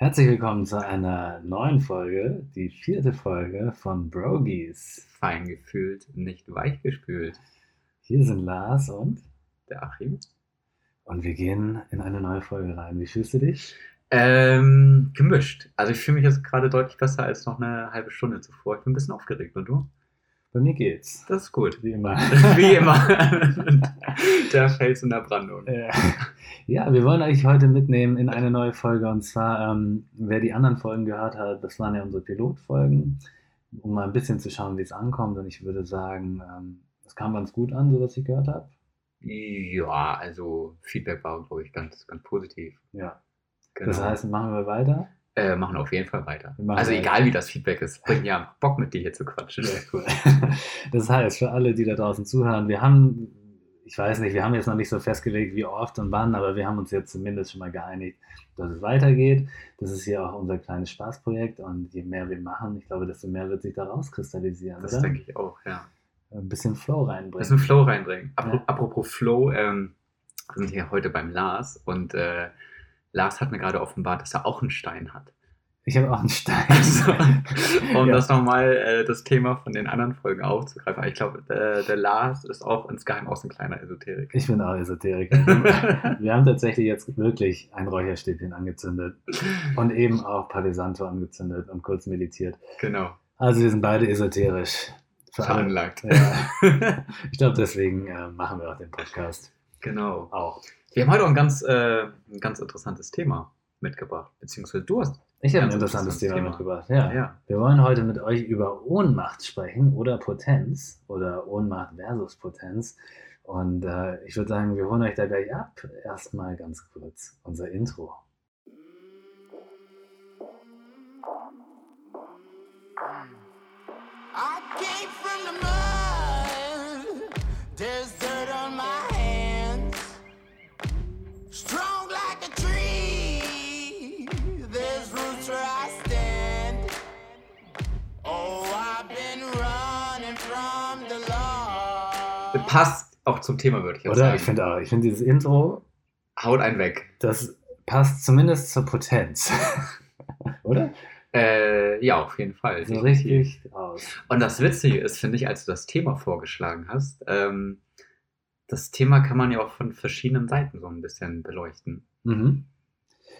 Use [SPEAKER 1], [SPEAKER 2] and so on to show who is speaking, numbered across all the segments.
[SPEAKER 1] Herzlich willkommen zu einer neuen Folge, die vierte Folge von Brogies.
[SPEAKER 2] Fein gefühlt, nicht weich gespült.
[SPEAKER 1] Hier sind Lars und
[SPEAKER 2] Der Achim.
[SPEAKER 1] und wir gehen in eine neue Folge rein. Wie fühlst du dich?
[SPEAKER 2] Ähm, gemischt. Also ich fühle mich jetzt gerade deutlich besser als noch eine halbe Stunde zuvor. Ich bin ein bisschen aufgeregt. Und du?
[SPEAKER 1] Bei mir geht's.
[SPEAKER 2] Das ist gut.
[SPEAKER 1] Wie immer.
[SPEAKER 2] Wie immer. der Fels in der Brandung.
[SPEAKER 1] Ja, wir wollen euch heute mitnehmen in eine neue Folge. Und zwar, ähm, wer die anderen Folgen gehört hat, das waren ja unsere Pilotfolgen, um mal ein bisschen zu schauen, wie es ankommt. Und ich würde sagen, ähm, es kam ganz gut an, so was ich gehört habe.
[SPEAKER 2] Ja, also Feedback war, glaube ich, ganz, ganz positiv.
[SPEAKER 1] Ja.
[SPEAKER 2] Genau.
[SPEAKER 1] Das heißt, machen wir weiter.
[SPEAKER 2] Äh, machen auf jeden Fall weiter. Also
[SPEAKER 1] weiter.
[SPEAKER 2] egal wie das Feedback ist, bringt ja Bock mit dir hier zu quatschen.
[SPEAKER 1] Sehr cool. Das heißt, für alle, die da draußen zuhören, wir haben, ich weiß nicht, wir haben jetzt noch nicht so festgelegt, wie oft und wann, aber wir haben uns jetzt zumindest schon mal geeinigt, dass es weitergeht. Das ist hier auch unser kleines Spaßprojekt und je mehr wir machen, ich glaube, desto mehr wird sich da rauskristallisieren,
[SPEAKER 2] Das
[SPEAKER 1] oder?
[SPEAKER 2] denke ich auch, ja.
[SPEAKER 1] Ein bisschen Flow reinbringen.
[SPEAKER 2] einen Flow reinbringen. Apro
[SPEAKER 1] Ja.
[SPEAKER 2] Apropos Flow, ähm, wir sind hier heute beim Lars und äh, Lars hat mir gerade offenbart, dass er auch einen Stein hat.
[SPEAKER 1] Ich habe auch einen Stein.
[SPEAKER 2] Also, um
[SPEAKER 1] Ja.
[SPEAKER 2] das nochmal äh, das Thema von den anderen Folgen aufzugreifen. Ich glaube, der, der Lars ist auch insgeheim auch so ein kleiner Esoterik.
[SPEAKER 1] Ich bin auch Esoteriker. Wir haben tatsächlich jetzt wirklich ein Räucherstäbchen angezündet und eben auch Palo Santo angezündet und kurz meditiert.
[SPEAKER 2] genau.
[SPEAKER 1] Also wir sind beide esoterisch.
[SPEAKER 2] Veranlagt.
[SPEAKER 1] Ja. Ich glaube, deswegen äh, machen wir auch den Podcast
[SPEAKER 2] genau.
[SPEAKER 1] auch.
[SPEAKER 2] Wir haben heute auch ein ganz, äh, ein ganz interessantes Thema mitgebracht. Beziehungsweise du hast.
[SPEAKER 1] Ich habe ein interessantes Thema,
[SPEAKER 2] Thema.
[SPEAKER 1] mitgebracht. Ja.
[SPEAKER 2] Ja.
[SPEAKER 1] Wir wollen heute mit euch über Ohnmacht sprechen oder Potenz oder Ohnmacht versus Potenz. Und äh, ich würde sagen, wir holen euch da gleich ab. Erstmal ganz kurz unser Intro.
[SPEAKER 2] Passt auch zum Thema, würde ich auch
[SPEAKER 1] Oder?
[SPEAKER 2] sagen.
[SPEAKER 1] Ich finde auch. Ich finde dieses Intro,
[SPEAKER 2] Haut einen weg.
[SPEAKER 1] das passt zumindest zur Potenz. oder?
[SPEAKER 2] Äh, ja, auf jeden Fall.
[SPEAKER 1] So
[SPEAKER 2] definitiv.
[SPEAKER 1] richtig aus.
[SPEAKER 2] Und das Witzige ist, finde ich, als du das Thema vorgeschlagen hast, ähm, das Thema kann man ja auch von verschiedenen Seiten so ein bisschen beleuchten.
[SPEAKER 1] Mhm.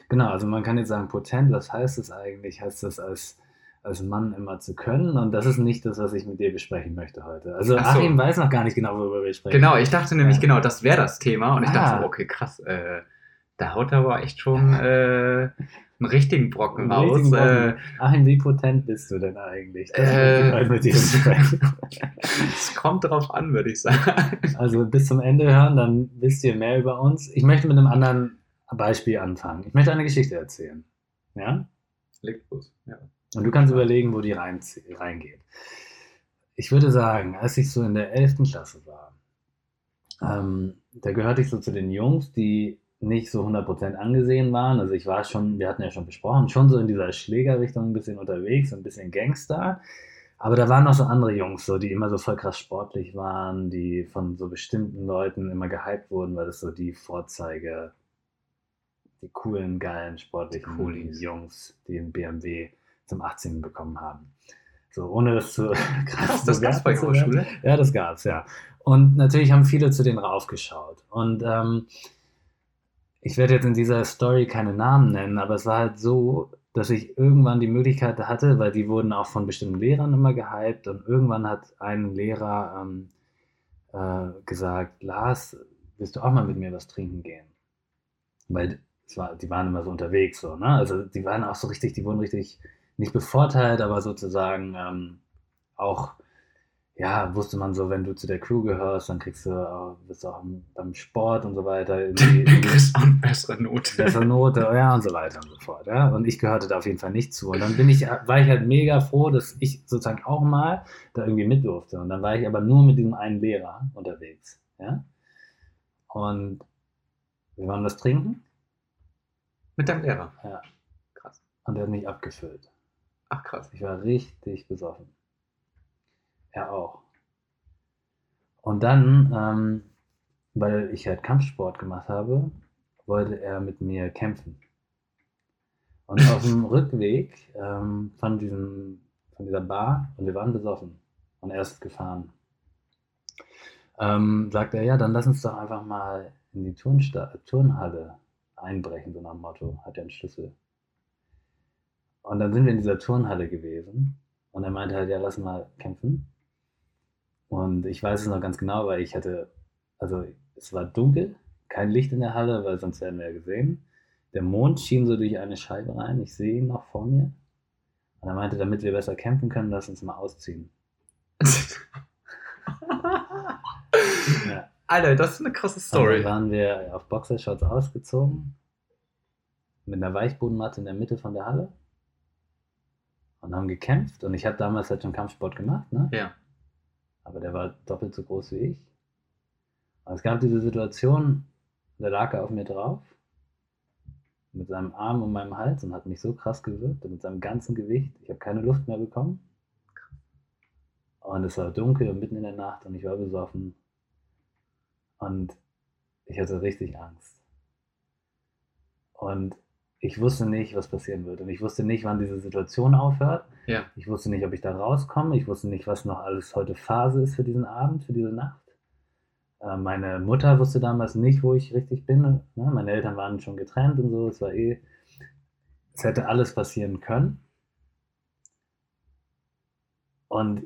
[SPEAKER 1] Genau, also man kann jetzt sagen, potent, was heißt es eigentlich? Heißt das als, als Mann immer zu können? Und das ist nicht das, was ich mit dir besprechen möchte heute. Also
[SPEAKER 2] Ach so.
[SPEAKER 1] Achim weiß noch gar nicht genau, worüber wir sprechen.
[SPEAKER 2] Genau, ich dachte nämlich,
[SPEAKER 1] Ja.
[SPEAKER 2] genau, das wäre das Thema. Und ich
[SPEAKER 1] Ah.
[SPEAKER 2] dachte, so, okay, krass, äh, da haut aber echt schon äh, einen richtigen Brocken
[SPEAKER 1] Einen
[SPEAKER 2] raus. Äh.
[SPEAKER 1] Achim, wie potent bist du denn eigentlich? Das
[SPEAKER 2] Äh,
[SPEAKER 1] ich.
[SPEAKER 2] Es kommt drauf an, würde ich sagen.
[SPEAKER 1] Also bis zum Ende hören, dann wisst ihr mehr über uns. Ich möchte mit einem anderen Beispiel anfangen. Ich möchte eine Geschichte erzählen. Ja?
[SPEAKER 2] Legt los. Ja.
[SPEAKER 1] Und du kannst überlegen, wo die rein, reingeht. Ich würde sagen, als ich so in der 11. Klasse war, ähm, da gehörte ich so zu den Jungs, die nicht so 100% angesehen waren. Also ich war schon, wir hatten ja schon besprochen, schon so in dieser Schlägerrichtung ein bisschen unterwegs, ein bisschen Gangster. Aber da waren noch so andere Jungs, so, die immer so voll krass sportlich waren, die von so bestimmten Leuten immer gehypt wurden, weil das so die Vorzeige, die coolen, geilen, sportlichen
[SPEAKER 2] Coolies.
[SPEAKER 1] Jungs, die einen BMW zum 18. bekommen haben. So, ohne das zu
[SPEAKER 2] Krass, das gab's bei
[SPEAKER 1] bewerten zu
[SPEAKER 2] eurer. Schule?
[SPEAKER 1] Ja, das gab's, ja. Und natürlich haben viele zu denen raufgeschaut. Und ähm, ich werde jetzt in dieser Story keine Namen nennen, aber es war halt so, dass ich irgendwann die Möglichkeit hatte, weil die wurden auch von bestimmten Lehrern immer gehypt und irgendwann hat ein Lehrer ähm, äh, gesagt, Lars, willst du auch mal mit mir was trinken gehen? Weil es war, die waren immer so unterwegs, so, ne? Also die waren auch so richtig, die wurden richtig nicht bevorteilt, aber sozusagen ähm, auch, ja, wusste man so, wenn du zu der Crew gehörst, dann kriegst du, auch, bist du auch im- beim Sport und so weiter. irgendwie-
[SPEAKER 2] Du kriegst auch eine bessere Note.
[SPEAKER 1] bessere Note, ja, und so weiter und so fort. Ja? Und ich gehörte da auf jeden Fall nicht zu. Und dann bin ich, war ich halt mega froh, dass ich sozusagen auch mal da irgendwie mit durfte. Und dann war ich aber nur mit diesem einen Lehrer unterwegs. Ja? Und wir waren was trinken
[SPEAKER 2] Mit deinem Lehrer.
[SPEAKER 1] Ja.
[SPEAKER 2] Krass.
[SPEAKER 1] und er hat mich abgefüllt.
[SPEAKER 2] Ach, krass.
[SPEAKER 1] Ich war richtig besoffen. Er auch. Und dann, ähm, weil ich halt Kampfsport gemacht habe, wollte er mit mir kämpfen. Und auf dem Rückweg ähm, von, diesem, von dieser Bar, und wir waren besoffen und er ist gefahren, ähm, sagt er, ja, dann lass uns doch einfach mal in die Turnsta Turnhalle einbrechen, so nach dem Motto, hat er einen Schlüssel. Und dann sind wir in dieser Turnhalle gewesen und er meinte halt, ja, lass mal kämpfen. Und ich weiß es noch ganz genau, weil ich hatte, also es war dunkel, kein Licht in der Halle, weil sonst werden wir ja gesehen. Der Mond schien so durch eine Scheibe rein, ich sehe ihn noch vor mir. Und er meinte, damit wir besser kämpfen können, lass uns mal ausziehen. Ja.
[SPEAKER 2] Alter, das ist eine krasse
[SPEAKER 1] Und
[SPEAKER 2] Story.
[SPEAKER 1] dann waren wir auf Boxershorts ausgezogen, mit einer Weichbodenmatte in der Mitte von der Halle und haben gekämpft. Und ich habe damals halt schon Kampfsport gemacht, ne?
[SPEAKER 2] Ja.
[SPEAKER 1] aber der war doppelt so groß wie ich. Und es gab diese Situation, da lag er auf mir drauf, mit seinem Arm um meinem Hals und hat mich so krass gewirkt, und mit seinem ganzen Gewicht. Ich habe keine Luft mehr bekommen. Und es war dunkel und mitten in der Nacht und ich war besoffen. Und ich hatte richtig Angst. Und ich wusste nicht, was passieren wird. Und ich wusste nicht, wann diese Situation aufhört.
[SPEAKER 2] Ja.
[SPEAKER 1] Ich wusste nicht, ob ich da rauskomme. Ich wusste nicht, was noch alles heute Phase ist für diesen Abend, für diese Nacht. Äh, meine Mutter wusste damals nicht, wo ich richtig bin. Ne? Meine Eltern waren schon getrennt und so. Es war eh, es hätte alles passieren können. Und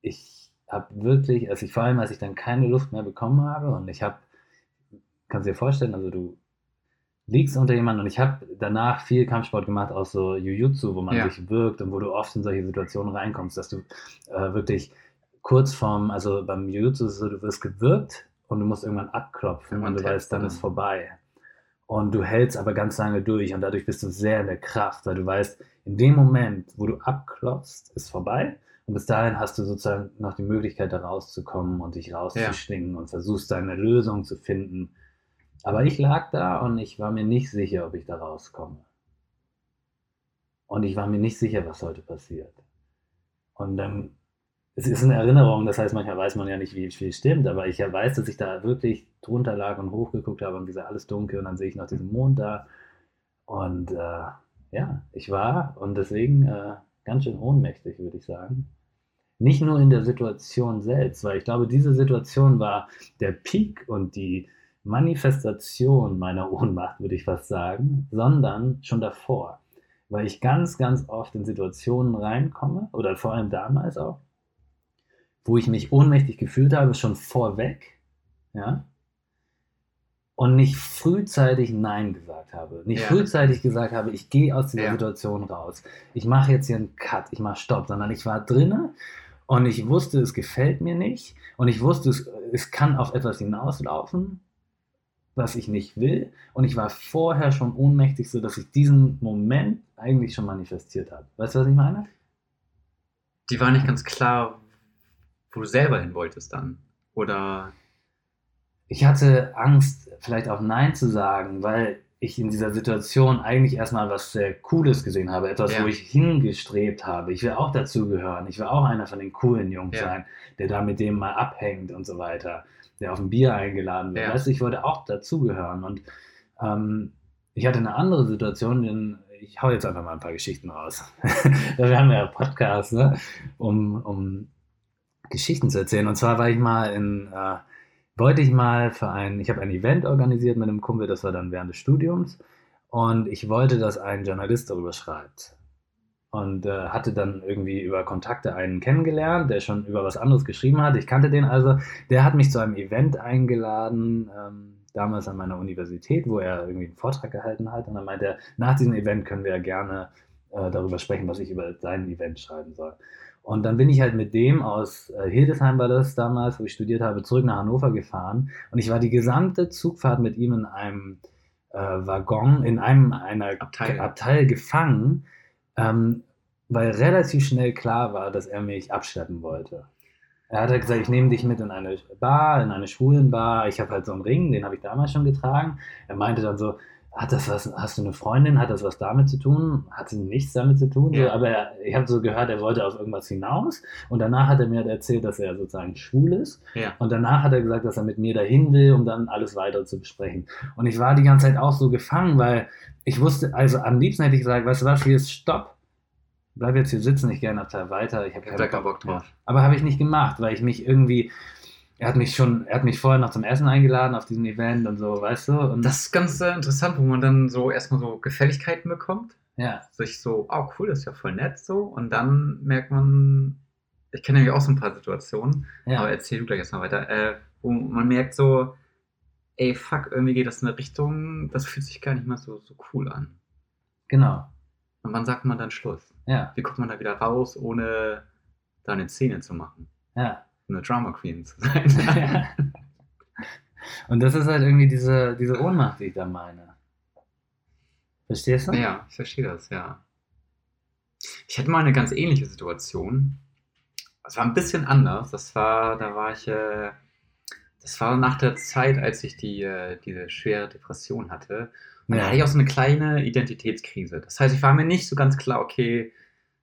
[SPEAKER 1] ich habe wirklich, also ich vor allem, als ich dann keine Luft mehr bekommen habe und ich habe, kannst dir vorstellen, also du liegst unter jemandem und ich habe danach viel Kampfsport gemacht, auch so Jiu-Jitsu, wo man
[SPEAKER 2] Ja.
[SPEAKER 1] sich wirkt und wo du oft in solche Situationen reinkommst, dass du äh, wirklich kurz vorm, also beim Jiu-Jitsu so, du wirst gewirkt und du musst irgendwann abklopfen
[SPEAKER 2] Irgendwann
[SPEAKER 1] und du weißt, dann ist vorbei. Und du hältst aber ganz lange durch und dadurch bist du sehr in der Kraft, weil du weißt, in dem Moment, wo du abklopfst, ist vorbei. Und bis dahin hast du sozusagen noch die Möglichkeit, da rauszukommen und dich rauszuschwingen und versuchst deine Lösung zu finden. Aber ich lag da und ich war mir nicht sicher, ob ich da rauskomme. Und ich war mir nicht sicher, was heute passiert. Und dann, es ist eine Erinnerung, das heißt, manchmal weiß man ja nicht, wie viel stimmt, aber ich weiß, dass ich da wirklich drunter lag und hochgeguckt habe und wie gesagt, alles dunkel und dann sehe ich noch diesen Mond da. Und äh, ja, ich war und deswegen äh, ganz schön ohnmächtig, würde ich sagen. Nicht nur in der Situation selbst, weil ich glaube, diese Situation war der Peak und die Manifestation meiner Ohnmacht, würde ich fast sagen, sondern schon davor. Weil ich ganz, ganz oft in Situationen reinkomme, oder vor allem damals auch, wo ich mich ohnmächtig gefühlt habe, schon vorweg, ja, und nicht frühzeitig Nein gesagt habe. Nicht
[SPEAKER 2] Ja.
[SPEAKER 1] frühzeitig gesagt habe, ich gehe aus dieser
[SPEAKER 2] Ja.
[SPEAKER 1] Situation raus. Ich mache jetzt hier einen Cut, ich mache Stopp, sondern ich war drinne und ich wusste, es gefällt mir nicht und ich wusste, es, es kann auf etwas hinauslaufen, was ich nicht will. Und ich war vorher schon ohnmächtig, so dass ich diesen Moment eigentlich schon manifestiert habe. Weißt du, was ich meine?
[SPEAKER 2] Die war nicht ganz klar, wo du selber hin wolltest dann. Oder.
[SPEAKER 1] Ich hatte Angst, vielleicht auch Nein zu sagen, weil ich in dieser Situation eigentlich erstmal was sehr Cooles gesehen habe, etwas,
[SPEAKER 2] Ja.
[SPEAKER 1] wo ich hingestrebt habe. Ich will auch dazugehören. Ich will auch einer von den coolen Jungs
[SPEAKER 2] Ja.
[SPEAKER 1] sein, der da mit dem mal abhängt und so weiter, der auf ein Bier eingeladen wird.
[SPEAKER 2] Ja.
[SPEAKER 1] Weißt du, ich wollte auch dazugehören. Und ähm, ich hatte eine andere Situation, denn ich hau jetzt einfach mal ein paar Geschichten raus. Wir haben ja Podcasts, ne? um, um Geschichten zu erzählen. Und zwar war ich mal in, äh, wollte ich mal für ein, ich habe ein Event organisiert mit einem Kumpel, das war dann während des Studiums. Und ich wollte, dass ein Journalist darüber schreibt. Und äh, hatte dann irgendwie über Kontakte einen kennengelernt, der schon über was anderes geschrieben hat. Ich kannte den also. Der hat mich zu einem Event eingeladen, ähm, damals an meiner Universität, wo er irgendwie einen Vortrag gehalten hat. Und dann meinte er, nach diesem Event können wir ja gerne äh, darüber sprechen, was ich über sein Event schreiben soll. Und dann bin ich halt mit dem aus äh, Hildesheim war das damals, wo ich studiert habe, zurück nach Hannover gefahren. Und ich war die gesamte Zugfahrt mit ihm in einem äh, Waggon, in einem einer
[SPEAKER 2] Abteil.
[SPEAKER 1] Abteil gefangen, ähm, weil relativ schnell klar war, dass er mich abschleppen wollte. Er hat halt gesagt, ich nehme dich mit in eine Bar, in eine Schwulenbar. Ich habe halt so einen Ring, den habe ich damals schon getragen. Er meinte dann so, hat das was, hast du eine Freundin, hat das was damit zu tun? Hatte nichts damit zu tun? So,
[SPEAKER 2] Ja.
[SPEAKER 1] aber er, ich habe so gehört, er wollte auf irgendwas hinaus und danach hat er mir erzählt, dass er sozusagen schwul ist
[SPEAKER 2] Ja.
[SPEAKER 1] und danach hat er gesagt, dass er mit mir dahin will, um dann alles weiter zu besprechen. Und ich war die ganze Zeit auch so gefangen, weil ich wusste, also am liebsten hätte ich gesagt, weißt du was, hier ist Stopp. Bleib jetzt hier sitzen, ich gehe einen Abteil weiter. Ich habe
[SPEAKER 2] da keinen Bock drauf.
[SPEAKER 1] Ja. Aber habe ich nicht gemacht, weil ich mich irgendwie, er hat mich schon, er hat mich vorher noch zum Essen eingeladen auf diesem Event und so, weißt du? Und
[SPEAKER 2] Das ist ganz äh, interessant, wo man dann so erstmal so Gefälligkeiten bekommt.
[SPEAKER 1] ja,
[SPEAKER 2] Sich so, oh cool, das ist ja voll nett so. Und dann merkt man, ich kenne nämlich auch so ein paar Situationen,
[SPEAKER 1] ja,
[SPEAKER 2] aber erzähl du gleich erstmal weiter, äh, wo man merkt so, ey fuck, irgendwie geht das in eine Richtung, das fühlt sich gar nicht mehr so, so cool an.
[SPEAKER 1] genau.
[SPEAKER 2] Und wann sagt man dann Schluss?
[SPEAKER 1] Ja,
[SPEAKER 2] Wie kommt man da wieder raus, ohne da eine Szene zu machen?
[SPEAKER 1] ja.
[SPEAKER 2] Eine Drama Queen zu sein.
[SPEAKER 1] Und das ist halt irgendwie diese, diese Ohnmacht, die ich da meine. Verstehst du?
[SPEAKER 2] Ja, ich verstehe das, ja. Ich hatte mal eine ganz ähnliche Situation. Es war ein bisschen anders. Das war, da war ich, äh, das war nach der Zeit, als ich die, äh, diese schwere Depression hatte. Und da hatte ich auch so eine kleine Identitätskrise. Das heißt, ich war mir nicht so ganz klar, okay,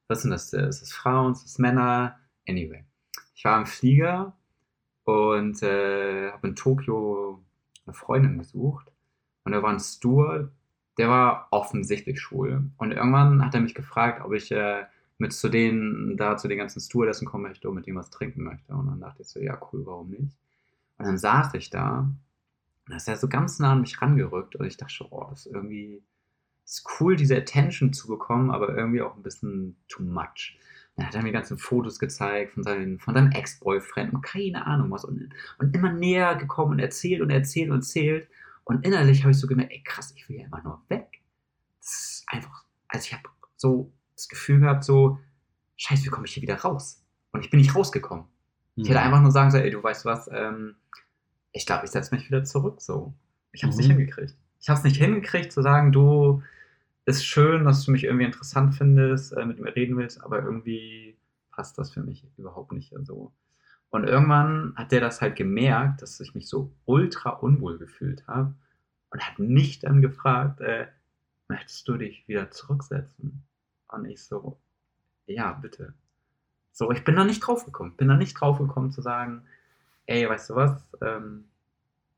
[SPEAKER 2] was sind das? Ist das Frauen, ist das Männer? Anyway. Ich war im Flieger und äh, habe in Tokio eine Freundin besucht. Und da war ein Steward, der war offensichtlich schwul. Und irgendwann hat er mich gefragt, ob ich äh, mit zu denen, da zu den ganzen Stewardessen kommen möchte und mit ihm was trinken möchte. Und dann dachte ich so, ja cool, warum nicht? Und dann saß ich da und da ist er so ganz nah an mich rangerückt und ich dachte schon, oh, das ist irgendwie ist cool, diese Attention zu bekommen, aber irgendwie auch ein bisschen too much. Dann hat er mir ganze Fotos gezeigt von, seinen, von seinem Ex-Boyfriend und keine Ahnung was. Und, und immer näher gekommen und erzählt und erzählt und erzählt. Und innerlich habe ich so gemerkt, ey krass, ich will ja immer nur weg. Das ist einfach, also ich habe so das Gefühl gehabt, so, scheiße, wie komme ich hier wieder raus? Und ich bin nicht rausgekommen. Ich
[SPEAKER 1] Mhm.
[SPEAKER 2] hätte einfach nur sagen sollen, ey, du weißt was, ähm, ich glaube, ich setze mich wieder zurück so. Ich habe es
[SPEAKER 1] Mhm.
[SPEAKER 2] nicht hingekriegt. Ich habe es nicht hingekriegt zu sagen, du, ist schön, dass du mich irgendwie interessant findest, äh, mit mir reden willst, aber irgendwie passt das für mich überhaupt nicht so. Und irgendwann hat der das halt gemerkt, dass ich mich so ultra unwohl gefühlt habe und hat mich dann gefragt, äh, möchtest du dich wieder zurücksetzen? Und ich so, ja, bitte. So, ich bin da nicht drauf gekommen. Bin da nicht drauf gekommen zu sagen, ey, weißt du was, ähm,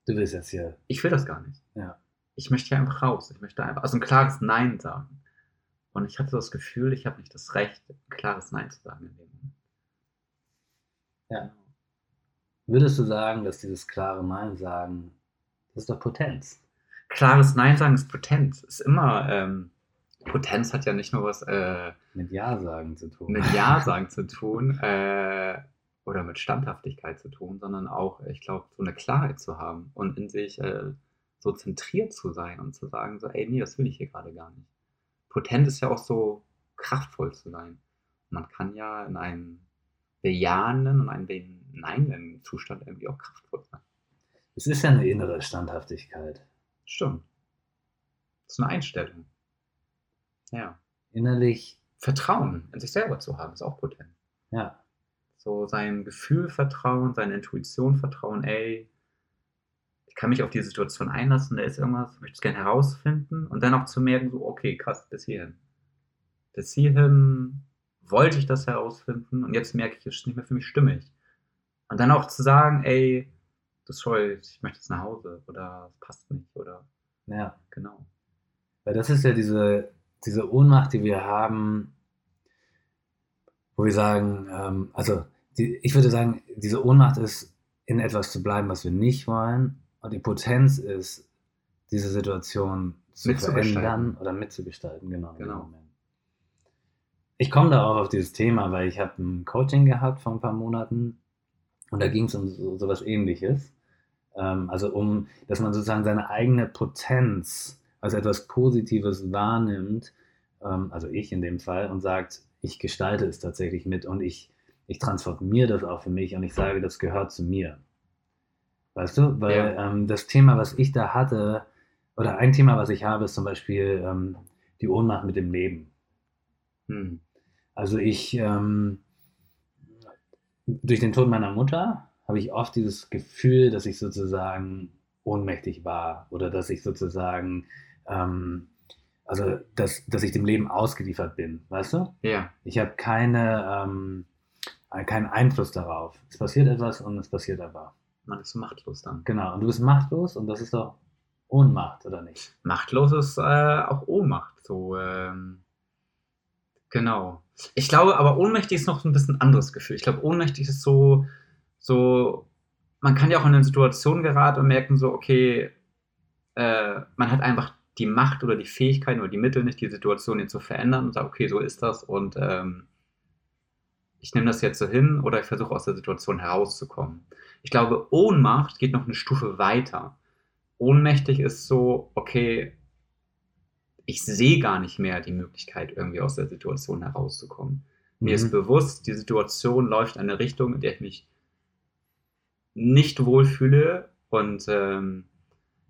[SPEAKER 1] Du willst jetzt hier.
[SPEAKER 2] ich will das gar nicht.
[SPEAKER 1] Ja.
[SPEAKER 2] Ich möchte hier einfach raus. Ich möchte einfach, also ein klares Nein sagen. Und ich hatte das Gefühl, ich habe nicht das Recht, ein klares Nein zu sagen in dem Moment.
[SPEAKER 1] Ja. Würdest du sagen, dass dieses klare Nein sagen, das ist doch Potenz?
[SPEAKER 2] Klares Nein sagen ist Potenz. Ist immer, ähm, Potenz hat ja nicht nur was äh,
[SPEAKER 1] Mit Ja sagen zu tun.
[SPEAKER 2] mit Ja sagen zu tun äh, oder mit Standhaftigkeit zu tun, sondern auch, ich glaube, so eine Klarheit zu haben und in sich äh, so zentriert zu sein und zu sagen, so, ey, nee, das will ich hier gerade gar nicht. Potent ist ja auch so kraftvoll zu sein. Man kann ja in einem bejahenden und einem beneinenden Zustand irgendwie auch kraftvoll sein.
[SPEAKER 1] Es ist ja eine innere Standhaftigkeit.
[SPEAKER 2] Stimmt. Das ist eine Einstellung. Ja.
[SPEAKER 1] Innerlich,
[SPEAKER 2] Vertrauen in sich selber zu haben, ist auch potent.
[SPEAKER 1] ja.
[SPEAKER 2] So sein Gefühl vertrauen, seine Intuition vertrauen, ey, ich kann mich auf die Situation einlassen, da ist irgendwas, ich möchte es gerne herausfinden und dann auch zu merken, so, okay, krass, bis hierhin. Bis hierhin wollte ich das herausfinden und jetzt merke ich, es ist nicht mehr für mich stimmig. Und dann auch zu sagen, ey, das scheut, ich möchte jetzt nach Hause oder es passt nicht oder
[SPEAKER 1] Ja.
[SPEAKER 2] genau.
[SPEAKER 1] Weil das ist ja diese, diese Ohnmacht, die wir haben, wo wir sagen, ähm, also die, ich würde sagen, diese Ohnmacht ist, in etwas zu bleiben, was wir nicht wollen. Und die Potenz ist, diese Situation zu verändern oder mitzugestalten. Genau.
[SPEAKER 2] Genau.
[SPEAKER 1] Ich komme da auch auf dieses Thema, weil ich habe ein Coaching gehabt vor ein paar Monaten und da ging es um so, sowas ähnliches. Ähm, also um, dass man sozusagen seine eigene Potenz als etwas Positives wahrnimmt, ähm, also ich in dem Fall, und sagt, ich gestalte es tatsächlich mit und ich, ich transformiere das auch für mich und ich sage, das gehört zu mir. Weißt du? Weil
[SPEAKER 2] Ja.
[SPEAKER 1] ähm, das Thema, was ich da hatte, oder ein Thema, was ich habe, ist zum Beispiel ähm, die Ohnmacht mit dem Leben.
[SPEAKER 2] Hm.
[SPEAKER 1] Also ich, ähm, durch den Tod meiner Mutter habe ich oft dieses Gefühl, dass ich sozusagen ohnmächtig war oder dass ich sozusagen ähm, also dass, dass ich dem Leben ausgeliefert bin, weißt du?
[SPEAKER 2] Ja.
[SPEAKER 1] Ich habe keine, ähm, äh, keinen Einfluss darauf. Es passiert etwas und es passiert aber.
[SPEAKER 2] Man ist machtlos dann.
[SPEAKER 1] Genau. Und du bist machtlos und das ist doch Ohnmacht, oder nicht?
[SPEAKER 2] Machtlos ist äh, auch Ohnmacht. So, ähm, genau. Ich glaube, aber ohnmächtig ist noch so ein bisschen ein anderes Gefühl. Ich glaube, ohnmächtig ist so, so, man kann ja auch in eine Situation geraten und merken so, okay, äh, man hat einfach die Macht oder die Fähigkeiten oder die Mittel nicht, die Situation jetzt zu verändern und sagt, okay, so ist das und ähm, ich nehme das jetzt so hin oder ich versuche aus der Situation herauszukommen. Ich glaube, Ohnmacht geht noch eine Stufe weiter. Ohnmächtig ist so, okay, ich sehe gar nicht mehr die Möglichkeit, irgendwie aus der Situation herauszukommen. Mir ist
[SPEAKER 1] Mhm.
[SPEAKER 2] bewusst, die Situation läuft in eine Richtung, in der ich mich nicht wohlfühle und ähm,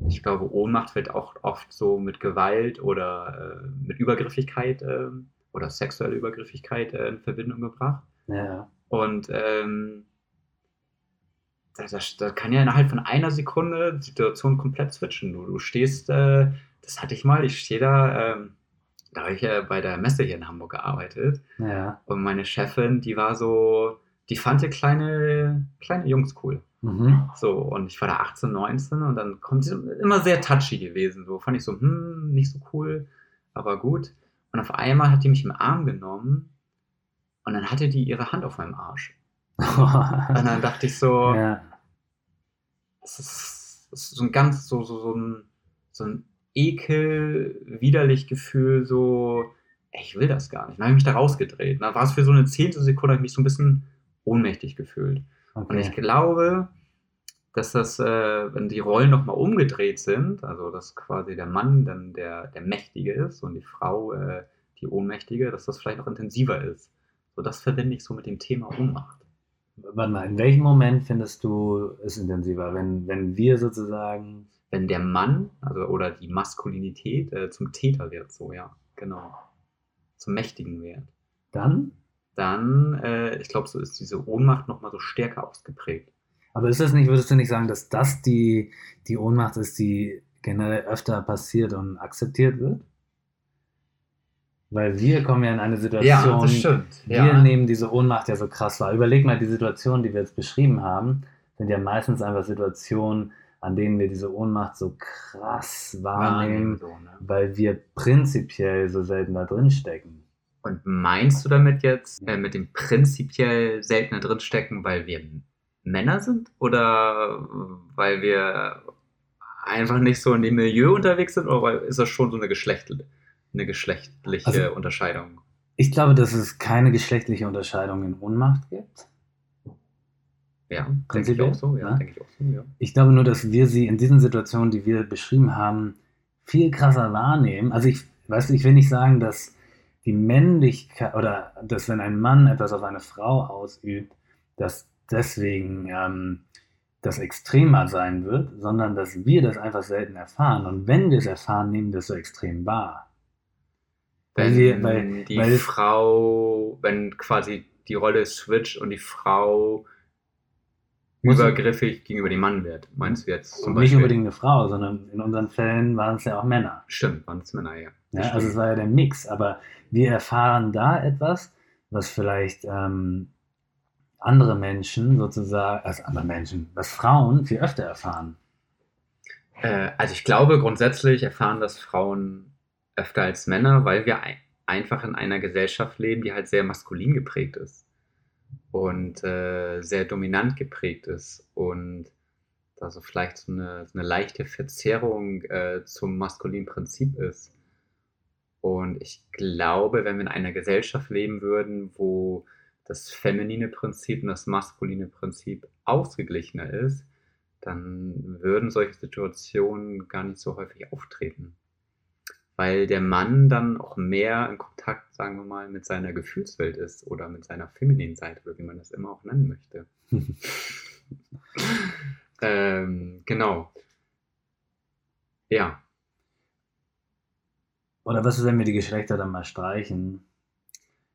[SPEAKER 2] ich glaube, Ohnmacht wird auch oft so mit Gewalt oder äh, mit Übergriffigkeit ähm, oder sexuelle Übergriffigkeit äh, in Verbindung gebracht.
[SPEAKER 1] Ja.
[SPEAKER 2] Und ähm, da, da, da kann ja innerhalb von einer Sekunde die Situation komplett switchen. Du, du stehst, äh, das hatte ich mal, ich stehe da, ähm, da habe ich ja bei der Messe hier in Hamburg gearbeitet
[SPEAKER 1] Ja.
[SPEAKER 2] und meine Chefin, die war so, die fand die kleine, kleine Jungs cool.
[SPEAKER 1] Mhm.
[SPEAKER 2] So, und ich war da 18, 19 und dann kommt sie immer sehr touchy gewesen. So fand ich so, hm, nicht so cool, aber gut. Und auf einmal hat die mich im Arm genommen und dann hatte die ihre Hand auf meinem Arsch. Und dann dachte ich so,
[SPEAKER 1] ja.
[SPEAKER 2] das ist, das ist so ein ganz, so, so, so ein, so ein ekel, widerlich Gefühl, so, ey, ich will das gar nicht. Dann habe ich mich da rausgedreht. Und dann war es für so eine zehnte Sekunde, habe ich mich so ein bisschen ohnmächtig gefühlt. Und ich
[SPEAKER 1] Okay.
[SPEAKER 2] glaube, dass das, äh, wenn die Rollen nochmal umgedreht sind, also dass quasi der Mann dann der, der Mächtige ist und die Frau äh, die Ohnmächtige, dass das vielleicht noch intensiver ist. So, das verbinde ich so mit dem Thema Ohnmacht.
[SPEAKER 1] Warte mal, in welchem Moment findest du es intensiver? Wenn, wenn wir sozusagen.
[SPEAKER 2] Wenn der Mann, also oder die Maskulinität äh, zum Täter wird, so ja, genau. Zum Mächtigen wird.
[SPEAKER 1] Dann?
[SPEAKER 2] Dann, äh, ich glaube, so ist diese Ohnmacht nochmal so stärker ausgeprägt.
[SPEAKER 1] Aber ist das nicht, würdest du nicht sagen, dass das die, die Ohnmacht ist, die generell öfter passiert und akzeptiert wird? Weil wir kommen ja in eine Situation,
[SPEAKER 2] stimmt.
[SPEAKER 1] wir nehmen diese Ohnmacht ja so krass wahr. Überleg mal, die Situationen, die wir jetzt beschrieben haben, sind ja meistens einfach Situationen, an denen wir diese Ohnmacht so krass wahrnehmen,
[SPEAKER 2] so, ne?
[SPEAKER 1] weil wir prinzipiell so selten da drin stecken.
[SPEAKER 2] Und meinst du damit jetzt äh, mit dem prinzipiell seltener drinstecken, weil wir Männer sind oder weil wir einfach nicht so in dem Milieu unterwegs sind oder weil- ist das schon so eine, Geschlecht, eine geschlechtliche
[SPEAKER 1] Also-
[SPEAKER 2] Unterscheidung?
[SPEAKER 1] Ich glaube, dass es keine geschlechtliche Unterscheidung in Ohnmacht gibt.
[SPEAKER 2] Ja, denke ich auch so. Ja,
[SPEAKER 1] ne?
[SPEAKER 2] denke ich auch so, ja.
[SPEAKER 1] Ich glaube nur, dass wir sie in diesen Situationen, die wir beschrieben haben, viel krasser wahrnehmen. Also ich weiß, ich will nicht sagen, dass die Männlichkeit oder dass wenn ein Mann etwas auf eine Frau ausübt, dass deswegen ähm, das extremer sein wird, sondern dass wir das einfach selten erfahren. Und wenn wir es erfahren, nehmen wir es so extrem wahr. Weil
[SPEAKER 2] Wenn
[SPEAKER 1] wir- weil-
[SPEAKER 2] die
[SPEAKER 1] weil-
[SPEAKER 2] Frau, wenn quasi die Rolle switcht und die Frau übergriffig gegenüber dem Mann wird, meinst du jetzt zum
[SPEAKER 1] Und nicht
[SPEAKER 2] Beispiel?
[SPEAKER 1] unbedingt eine Frau, sondern in unseren Fällen waren es ja auch Männer.
[SPEAKER 2] Stimmt, waren es Männer, ja.
[SPEAKER 1] Ja, also es war ja der Mix, aber wir erfahren da etwas, was vielleicht ähm, andere Menschen sozusagen, also andere Menschen, was Frauen viel öfter erfahren.
[SPEAKER 2] Äh, also ich glaube, grundsätzlich erfahren das Frauen öfter als Männer, weil wir ein, einfach in einer Gesellschaft leben, die halt sehr maskulin geprägt ist und äh, sehr dominant geprägt ist und da so vielleicht so eine, so eine leichte Verzerrung äh, zum maskulinen Prinzip ist. Und ich glaube, wenn wir in einer Gesellschaft leben würden, wo das feminine Prinzip und das maskuline Prinzip ausgeglichener ist, dann würden solche Situationen gar nicht so häufig auftreten. Weil der Mann dann auch mehr in Kontakt, sagen wir mal, mit seiner Gefühlswelt ist oder mit seiner femininen Seite, oder wie man das immer auch nennen möchte. ähm, genau. Ja,
[SPEAKER 1] Oder was ist, wenn wir die Geschlechter dann mal streichen?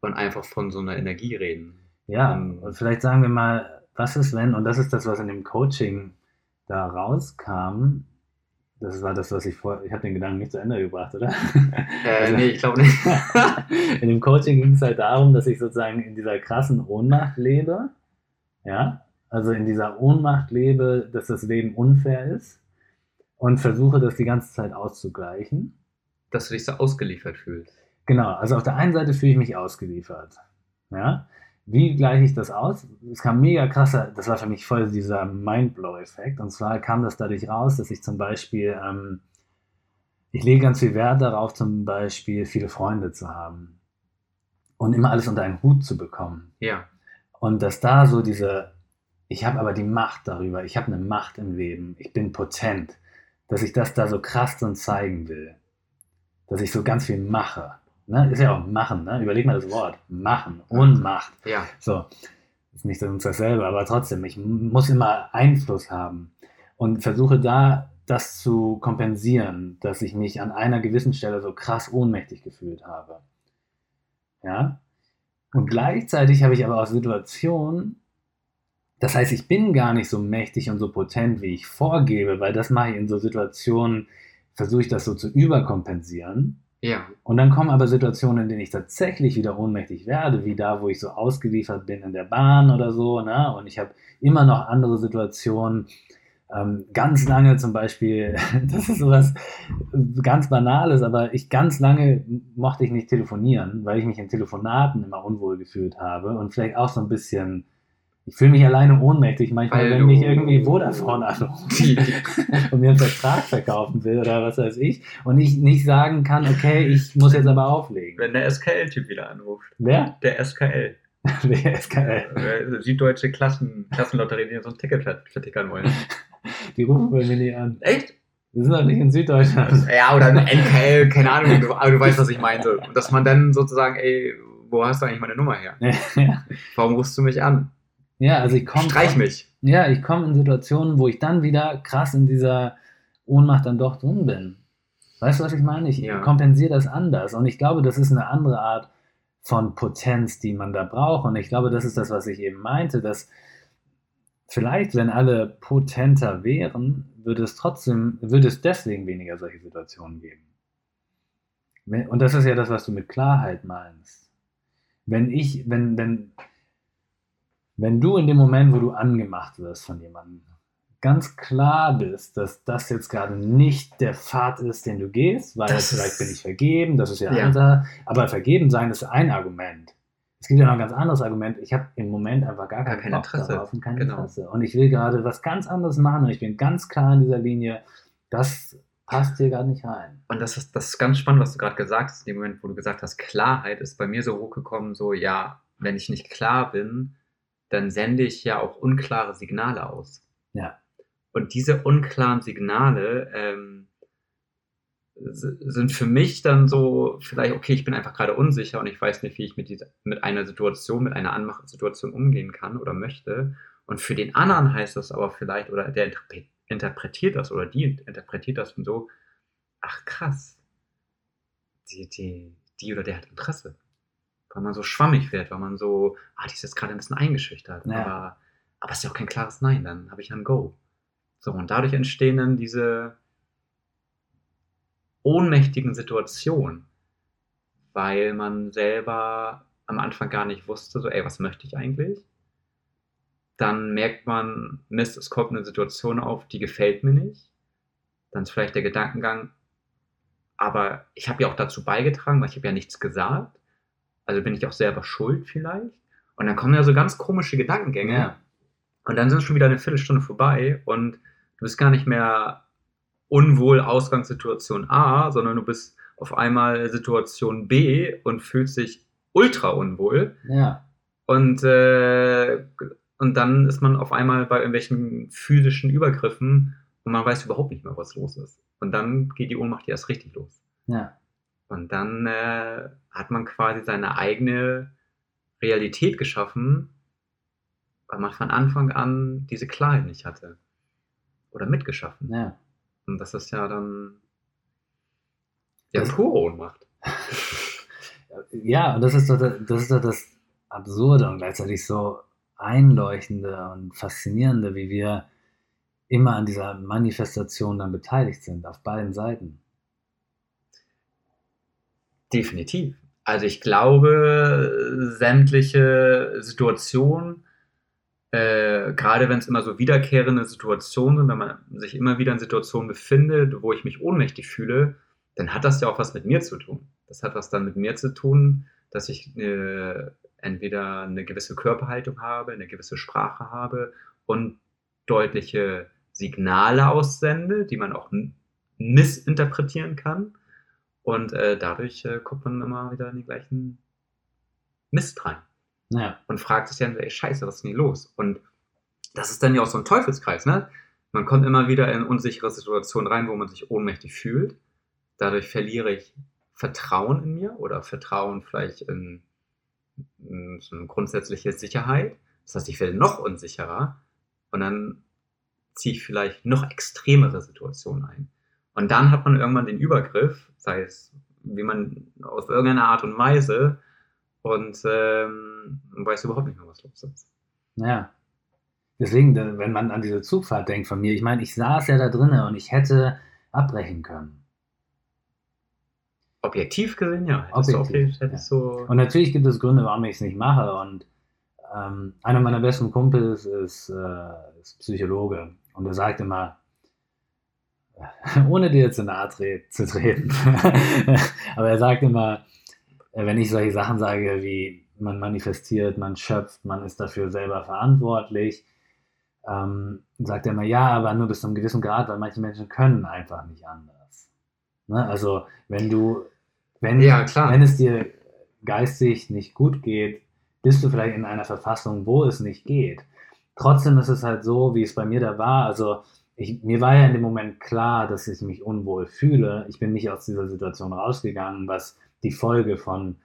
[SPEAKER 2] und einfach von so einer Energie reden.
[SPEAKER 1] Ja,
[SPEAKER 2] Ähm.
[SPEAKER 1] und vielleicht sagen wir mal, was ist, wenn, und das ist das, was in dem Coaching da rauskam, Das war das, was ich vor. Ich habe den Gedanken nicht zu Ende gebracht, oder?
[SPEAKER 2] Äh,
[SPEAKER 1] Also-
[SPEAKER 2] nee, ich glaube nicht.
[SPEAKER 1] in dem Coaching ging es halt darum, dass ich sozusagen in dieser krassen Ohnmacht lebe. Ja, also in dieser Ohnmacht lebe, dass das Leben unfair ist und versuche das die ganze Zeit auszugleichen.
[SPEAKER 2] Dass du dich so ausgeliefert fühlst.
[SPEAKER 1] Genau, also auf der einen Seite fühle ich mich ausgeliefert. Ja, wie gleiche ich das aus? Es kam mega krasser, das war für mich voll dieser Mindblow-Effekt. Und zwar kam das dadurch raus, dass ich zum Beispiel, ähm, ich lege ganz viel Wert darauf, zum Beispiel viele Freunde zu haben und immer alles unter einen Hut zu bekommen.
[SPEAKER 2] Ja.
[SPEAKER 1] Und dass da so diese, ich habe aber die Macht darüber, ich habe eine Macht im Leben, ich bin potent, dass ich das da so krass dann zeigen will. Dass ich so ganz viel mache. Ne? Ist ja auch machen, ne? Überleg mal das Wort. Machen und Macht.
[SPEAKER 2] Ja.
[SPEAKER 1] So, ist nicht uns dasselbe, aber trotzdem, ich muss immer Einfluss haben und versuche da das zu kompensieren, dass ich mich an einer gewissen Stelle so krass ohnmächtig gefühlt habe. Ja? Und gleichzeitig habe ich aber auch Situationen, das heißt, ich bin gar nicht so mächtig und so potent, wie ich vorgebe, weil das mache ich in so Situationen, versuche ich das so zu überkompensieren.
[SPEAKER 2] Ja.
[SPEAKER 1] Und dann kommen aber Situationen, in denen ich tatsächlich wieder ohnmächtig werde, wie da, wo ich so ausgeliefert bin in der Bahn oder so. Ne? Und ich habe immer noch andere Situationen. Ähm, ganz lange zum Beispiel, das ist sowas ganz Banales, aber ich ganz lange mochte ich nicht telefonieren, weil ich mich in Telefonaten immer unwohl gefühlt habe und vielleicht auch so ein bisschen, ich fühle mich alleine ohnmächtig manchmal,
[SPEAKER 2] Weil
[SPEAKER 1] wenn mich irgendwie Vodafone anruft und mir einen Vertrag verkaufen will oder was weiß ich und ich nicht sagen kann, okay, ich muss jetzt aber auflegen.
[SPEAKER 2] wenn der SKL-Typ wieder anruft.
[SPEAKER 1] Wer?
[SPEAKER 2] Der SKL.
[SPEAKER 1] Geil?
[SPEAKER 2] Äh, Süddeutsche Klassen, Klassenlotterie, die so ein Ticket vert- vertickern wollen.
[SPEAKER 1] Die rufen bei mir nicht an.
[SPEAKER 2] Echt?
[SPEAKER 1] Wir sind doch nicht in Süddeutschland.
[SPEAKER 2] Ja, oder ein NKL, keine Ahnung, du, aber du weißt, was ich meinte. Und dass man dann sozusagen, ey, wo hast du eigentlich meine Nummer her? Warum rufst du mich an?
[SPEAKER 1] Ja, also ich komme.
[SPEAKER 2] Streich mich.
[SPEAKER 1] Ja, ich komme in Situationen, wo ich dann wieder krass in dieser Ohnmacht dann doch drin bin. Weißt du, was ich meine? Ich
[SPEAKER 2] Ja.
[SPEAKER 1] kompensiere das anders. Und ich glaube, das ist eine andere Art von Potenz, die man da braucht. Und ich glaube, das ist das, was ich eben meinte, dass vielleicht, wenn alle potenter wären, würde es trotzdem, würde es deswegen weniger solche Situationen geben. Und das ist ja das, was du mit Klarheit meinst. Wenn ich, wenn, wenn, wenn du in dem Moment, wo du angemacht wirst von jemandem, ganz klar bist, dass das jetzt gerade nicht der Pfad ist, den du gehst, weil
[SPEAKER 2] Das
[SPEAKER 1] vielleicht bin ich vergeben, das ist ja,
[SPEAKER 2] Ja.
[SPEAKER 1] unser, aber vergeben sein ist ein Argument. Es gibt ja noch ein ganz anderes Argument. Ich habe im Moment einfach gar,
[SPEAKER 2] Gar kein Interesse.
[SPEAKER 1] darauf und kein
[SPEAKER 2] Genau.
[SPEAKER 1] Interesse. Und ich will gerade was ganz anderes machen und ich bin ganz klar in dieser Linie. Das passt hier gerade nicht rein.
[SPEAKER 2] Und das ist, das ist ganz spannend, was du gerade gesagt hast. In dem Moment, wo du gesagt hast, Klarheit ist bei mir so hochgekommen, so, ja, wenn ich nicht klar bin, dann sende ich ja auch unklare Signale aus.
[SPEAKER 1] Ja.
[SPEAKER 2] Und diese unklaren Signale ähm, sind für mich dann so, vielleicht, okay, ich bin einfach gerade unsicher und ich weiß nicht, wie ich mit, dieser, mit einer Situation, mit einer Anmachsituation umgehen kann oder möchte. Und für den anderen heißt das aber vielleicht, oder der interpre- interpretiert das oder die interpretiert das und so, ach krass, die, die, die oder der hat Interesse. Weil man so schwammig wird, weil man so, ah, die ist jetzt gerade ein bisschen eingeschüchtert.
[SPEAKER 1] Ja.
[SPEAKER 2] Aber, aber es ist ja auch kein klares Nein, dann habe ich ein Go. So, und dadurch entstehen dann diese ohnmächtigen Situationen, weil man selber am Anfang gar nicht wusste, so, ey, was möchte ich eigentlich? Dann merkt man, Mist, es kommt eine Situation auf, die gefällt mir nicht. Dann ist vielleicht der Gedankengang, aber ich habe ja auch dazu beigetragen, weil ich habe ja nichts gesagt. Also bin ich auch selber schuld vielleicht. Und dann kommen ja so ganz komische Gedankengänge.
[SPEAKER 1] Ja.
[SPEAKER 2] Und dann sind schon wieder eine Viertelstunde vorbei und du bist gar nicht mehr unwohl Ausgangssituation A, sondern du bist auf einmal Situation B und fühlst dich ultra unwohl.
[SPEAKER 1] Ja.
[SPEAKER 2] Und, äh, und dann ist man auf einmal bei irgendwelchen physischen Übergriffen und man weiß überhaupt nicht mehr, was los ist. Und dann geht die Ohnmacht erst richtig los.
[SPEAKER 1] Ja.
[SPEAKER 2] Und dann äh, hat man quasi seine eigene Realität geschaffen, weil man von Anfang an diese Klarheit nicht hatte. Oder mitgeschaffen.
[SPEAKER 1] Ja.
[SPEAKER 2] Und das ist ja dann ja
[SPEAKER 1] Das-
[SPEAKER 2] pure Ohnmacht.
[SPEAKER 1] Ja, und das ist doch das, das ist doch das Absurde und gleichzeitig so einleuchtende und faszinierende, wie wir immer an dieser Manifestation dann beteiligt sind, auf beiden Seiten.
[SPEAKER 2] Definitiv. Also ich glaube, sämtliche Situationen, äh, gerade wenn es immer so wiederkehrende Situationen sind, wenn man sich immer wieder in Situationen befindet, wo ich mich ohnmächtig fühle, dann hat das ja auch was mit mir zu tun. Das hat was dann mit mir zu tun, dass ich äh, entweder eine gewisse Körperhaltung habe, eine gewisse Sprache habe und deutliche Signale aussende, die man auch missinterpretieren kann. Und äh, dadurch äh, kommt man immer wieder in den gleichen Mist rein
[SPEAKER 1] Ja,
[SPEAKER 2] und fragt sich dann, ey, scheiße, was ist denn hier los? Und das ist dann ja auch so ein Teufelskreis, ne? Man kommt immer wieder in unsichere Situationen rein, wo man sich ohnmächtig fühlt. Dadurch verliere ich Vertrauen in mir oder Vertrauen vielleicht in, in so eine grundsätzliche Sicherheit. Das heißt, ich werde noch unsicherer und dann ziehe ich vielleicht noch extremere Situationen ein. Und dann hat man irgendwann den Übergriff, sei es wie man auf irgendeine Art und Weise, und ähm, weiß überhaupt nicht mehr, was los ist.
[SPEAKER 1] ja. Deswegen, wenn man an diese Zugfahrt denkt von mir, ich meine, ich saß ja da drinnen und ich hätte abbrechen können.
[SPEAKER 2] Objektiv gesehen, ja. Hättest
[SPEAKER 1] Objektiv,
[SPEAKER 2] hättest du
[SPEAKER 1] Und natürlich gibt es Gründe, warum ich es nicht mache. Und ähm, einer meiner besten Kumpels ist, äh, ist Psychologe. Und er sagt immer, ohne dir jetzt in nahe tre zu treten, aber er sagt immer, äh, wenn ich solche Sachen sage wie man manifestiert, man schöpft, man ist dafür selber verantwortlich, ähm, sagt er immer, ja, aber nur bis zu einem gewissen Grad, weil manche Menschen können einfach nicht anders. Ne? Also wenn du, wenn,
[SPEAKER 2] Ja,
[SPEAKER 1] wenn es dir geistig nicht gut geht, bist du vielleicht in einer Verfassung, wo es nicht geht. Trotzdem ist es halt so, wie es bei mir da war. Also ich, mir war ja in dem Moment klar, dass ich mich unwohl fühle. Ich bin nicht aus dieser Situation rausgegangen, was die Folge von,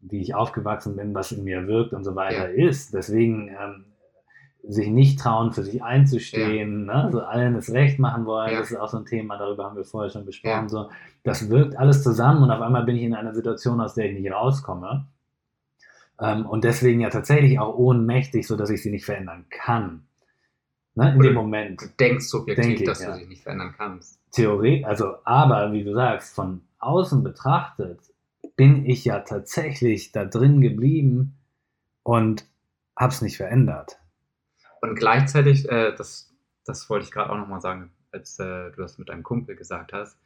[SPEAKER 1] wie ich aufgewachsen bin, was in mir wirkt und so weiter ist. Deswegen ähm, sich nicht trauen, für sich einzustehen, ne? so allen das Recht machen wollen,
[SPEAKER 2] Ja.
[SPEAKER 1] das ist auch so ein Thema, darüber haben wir vorher schon besprochen.
[SPEAKER 2] Ja.
[SPEAKER 1] So, das wirkt alles zusammen und auf einmal bin ich in einer Situation, aus der ich nicht rauskomme. Ähm, und deswegen ja tatsächlich auch ohnmächtig, sodass ich sie nicht verändern kann. Ne? In
[SPEAKER 2] Oder-
[SPEAKER 1] dem Moment.
[SPEAKER 2] Du denkst subjektiv,
[SPEAKER 1] Denke ich,
[SPEAKER 2] dass
[SPEAKER 1] ja.
[SPEAKER 2] du dich nicht verändern kannst.
[SPEAKER 1] Theorie, also, aber wie du sagst, von außen betrachtet, bin ich ja tatsächlich da drin geblieben und hab's nicht verändert.
[SPEAKER 2] Und gleichzeitig, äh, das, das wollte ich gerade auch nochmal sagen, als äh, du das mit deinem Kumpel gesagt hast,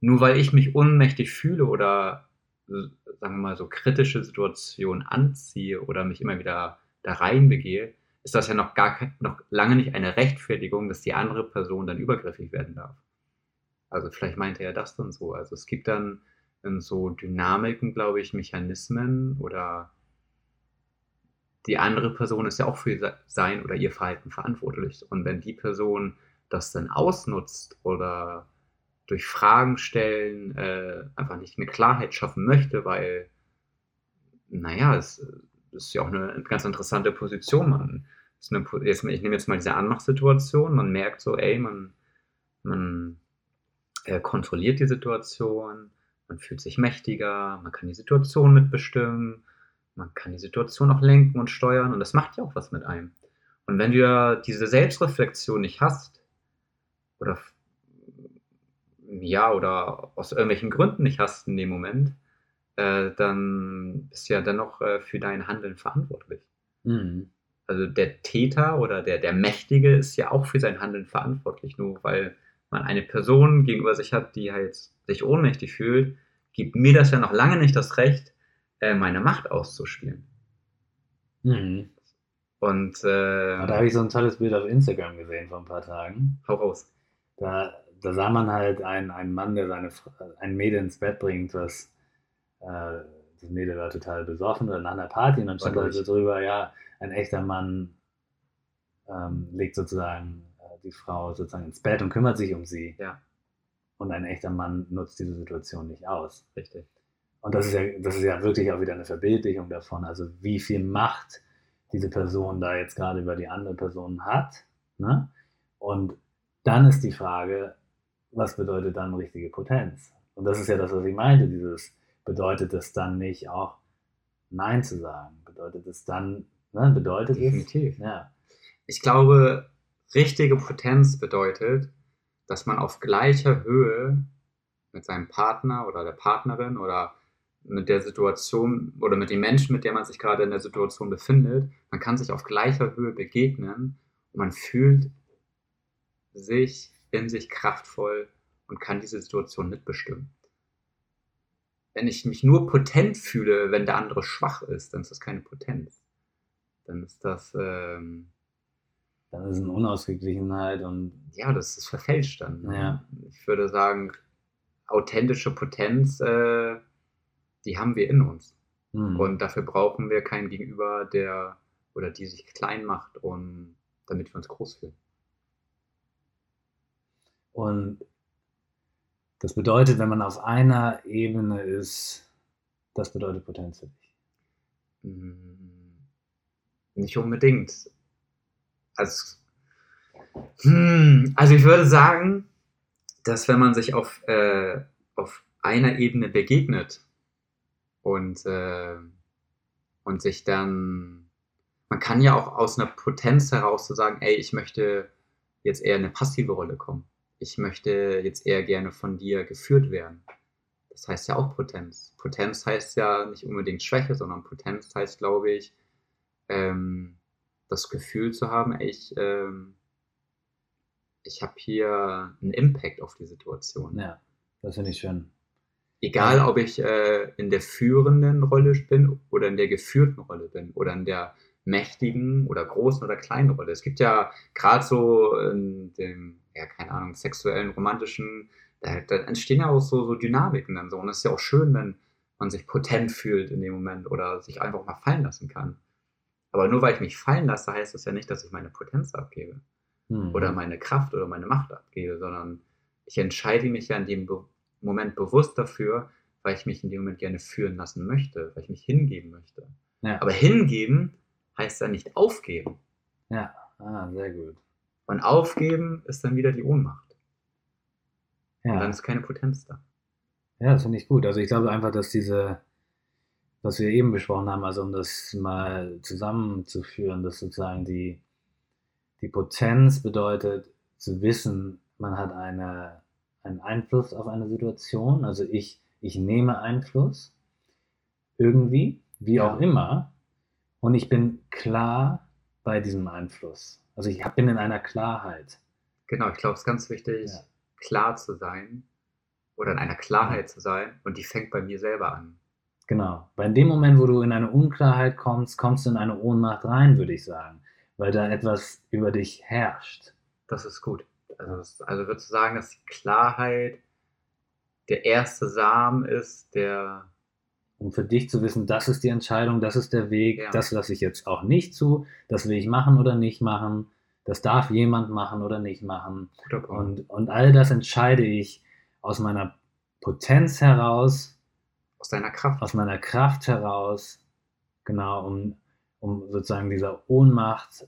[SPEAKER 2] nur weil ich mich ohnmächtig fühle oder sagen wir mal so kritische Situationen anziehe oder mich immer wieder da reinbegehe, ist das ja noch gar kein, noch lange nicht eine Rechtfertigung, dass die andere Person dann übergriffig werden darf. Also vielleicht meinte er das dann so. Also es gibt dann in so Dynamiken, glaube ich, Mechanismen oder die andere Person ist ja auch für sein oder ihr Verhalten verantwortlich. Und wenn die Person das dann ausnutzt oder durch Fragen stellen äh, einfach nicht eine Klarheit schaffen möchte, weil, naja, es ist ja auch eine ganz interessante Position. Man ist eine, jetzt, ich nehme jetzt mal diese Anmachsituation, man merkt so, ey, man, man äh, kontrolliert die Situation, man fühlt sich mächtiger, man kann die Situation mitbestimmen, man kann die Situation auch lenken und steuern und das macht ja auch was mit einem. Und wenn du ja diese Selbstreflexion nicht hast, oder ja, oder aus irgendwelchen Gründen nicht hast in dem Moment, äh, dann bist du ja dennoch äh, für dein Handeln verantwortlich.
[SPEAKER 1] Mhm.
[SPEAKER 2] Also der Täter oder der, der Mächtige ist ja auch für sein Handeln verantwortlich. Nur weil man eine Person gegenüber sich hat, die halt sich ohnmächtig fühlt, gibt mir das ja noch lange nicht das Recht, äh, meine Macht auszuspielen.
[SPEAKER 1] Mhm.
[SPEAKER 2] Und äh,
[SPEAKER 1] Ja, da habe ich so ein tolles Bild auf Instagram gesehen vor ein paar Tagen.
[SPEAKER 2] hau raus.
[SPEAKER 1] Da, da sah man halt einen, einen Mann, der seine, ein Mädel ins Bett bringt, was äh, das Mädel war total besoffen oder nach einer Party und dann stand halt so drüber, ja, ein echter Mann ähm, legt sozusagen äh, die Frau sozusagen ins Bett und kümmert sich um sie.
[SPEAKER 2] Ja.
[SPEAKER 1] Und ein echter Mann nutzt diese Situation nicht aus.
[SPEAKER 2] Richtig.
[SPEAKER 1] Und das ist ja, das ist ja wirklich auch wieder eine Verbildlichung davon. Also wie viel Macht diese Person da jetzt gerade über die andere Person hat. Ne? Und dann ist die Frage, was bedeutet dann richtige Potenz? Und das ist ja das, was ich meinte, dieses bedeutet es dann nicht auch Nein zu sagen? Bedeutet es dann, ne? bedeutet
[SPEAKER 2] Definitiv.
[SPEAKER 1] Ja.
[SPEAKER 2] Ich glaube, richtige Potenz bedeutet, dass man auf gleicher Höhe mit seinem Partner oder der Partnerin oder mit der Situation oder mit den Menschen, mit der man sich gerade in der Situation befindet, man kann sich auf gleicher Höhe begegnen und man fühlt sich in sich kraftvoll und kann diese Situation mitbestimmen. Wenn ich mich nur potent fühle, wenn der andere schwach ist, dann ist das keine Potenz. Dann ist das, ähm,
[SPEAKER 1] Dann ist es eine Unausgeglichenheit und
[SPEAKER 2] ja, das ist verfälscht dann. ne?
[SPEAKER 1] Ja.
[SPEAKER 2] Ich würde sagen, authentische Potenz, äh, die haben wir in uns.
[SPEAKER 1] hm.
[SPEAKER 2] Und dafür brauchen wir keinen Gegenüber, der oder die sich klein macht, um, damit wir uns groß fühlen.
[SPEAKER 1] Und das bedeutet, wenn man auf einer Ebene ist, das bedeutet Potenz für dich.
[SPEAKER 2] Mm, Nicht unbedingt. Also, hm, also ich würde sagen, dass wenn man sich auf, äh, auf einer Ebene begegnet und, äh, und sich dann, man kann ja auch aus einer Potenz heraus so sagen, ey, ich möchte jetzt eher in eine passive Rolle kommen. Ich möchte jetzt eher gerne von dir geführt werden. Das heißt ja auch Potenz. Potenz heißt ja nicht unbedingt Schwäche, sondern Potenz heißt, glaube ich, ähm, das Gefühl zu haben, ich, ähm, ich habe hier einen Impact auf die Situation.
[SPEAKER 1] Ja, das finde ich schön.
[SPEAKER 2] Egal, ob ich äh, in der führenden Rolle bin oder in der geführten Rolle bin oder in der mächtigen oder großen oder kleinen Rolle. Es gibt ja gerade so in dem, ja, keine Ahnung, sexuellen, romantischen, da, da entstehen ja auch so, so Dynamiken dann so. Und es ist ja auch schön, wenn man sich potent fühlt in dem Moment oder sich einfach mal fallen lassen kann. Aber nur weil ich mich fallen lasse, heißt das ja nicht, dass ich meine Potenz abgebe
[SPEAKER 1] Hm.
[SPEAKER 2] oder meine Kraft oder meine Macht abgebe, sondern ich entscheide mich ja in dem Be Moment bewusst dafür, weil ich mich in dem Moment gerne führen lassen möchte, weil ich mich hingeben möchte.
[SPEAKER 1] ja.
[SPEAKER 2] Aber hingeben heißt ja nicht aufgeben.
[SPEAKER 1] ja, ah, sehr gut.
[SPEAKER 2] Und aufgeben ist dann wieder die Ohnmacht. Und
[SPEAKER 1] Ja.
[SPEAKER 2] dann ist keine Potenz da.
[SPEAKER 1] Ja, das finde ich gut. Also ich glaube einfach, dass diese, was wir eben besprochen haben, also um das mal zusammenzuführen, dass sozusagen die, die Potenz bedeutet zu wissen, man hat eine, einen Einfluss auf eine Situation. Also ich, ich nehme Einfluss irgendwie, wie
[SPEAKER 2] Ja.
[SPEAKER 1] auch immer, und ich bin klar bei diesem Einfluss. Also ich bin in einer Klarheit.
[SPEAKER 2] Genau, ich glaube, es ist ganz wichtig,
[SPEAKER 1] Ja.
[SPEAKER 2] klar zu sein oder in einer Klarheit zu sein. Und die fängt bei mir selber an.
[SPEAKER 1] Genau. In dem Moment, wo du in eine Unklarheit kommst, kommst du in eine Ohnmacht rein, würde ich sagen. Weil da etwas über dich herrscht.
[SPEAKER 2] Das ist gut. Also, das, also würdest du sagen, dass die Klarheit der erste Samen ist, der
[SPEAKER 1] Um für dich zu wissen, das ist die Entscheidung, das ist der Weg,
[SPEAKER 2] Ja.
[SPEAKER 1] das lasse ich jetzt auch nicht zu, das will ich machen oder nicht machen, das darf jemand machen oder nicht machen. Und, und all das entscheide ich aus meiner Potenz heraus,
[SPEAKER 2] aus deiner Kraft.
[SPEAKER 1] aus meiner Kraft heraus, genau, um, um sozusagen dieser Ohnmacht,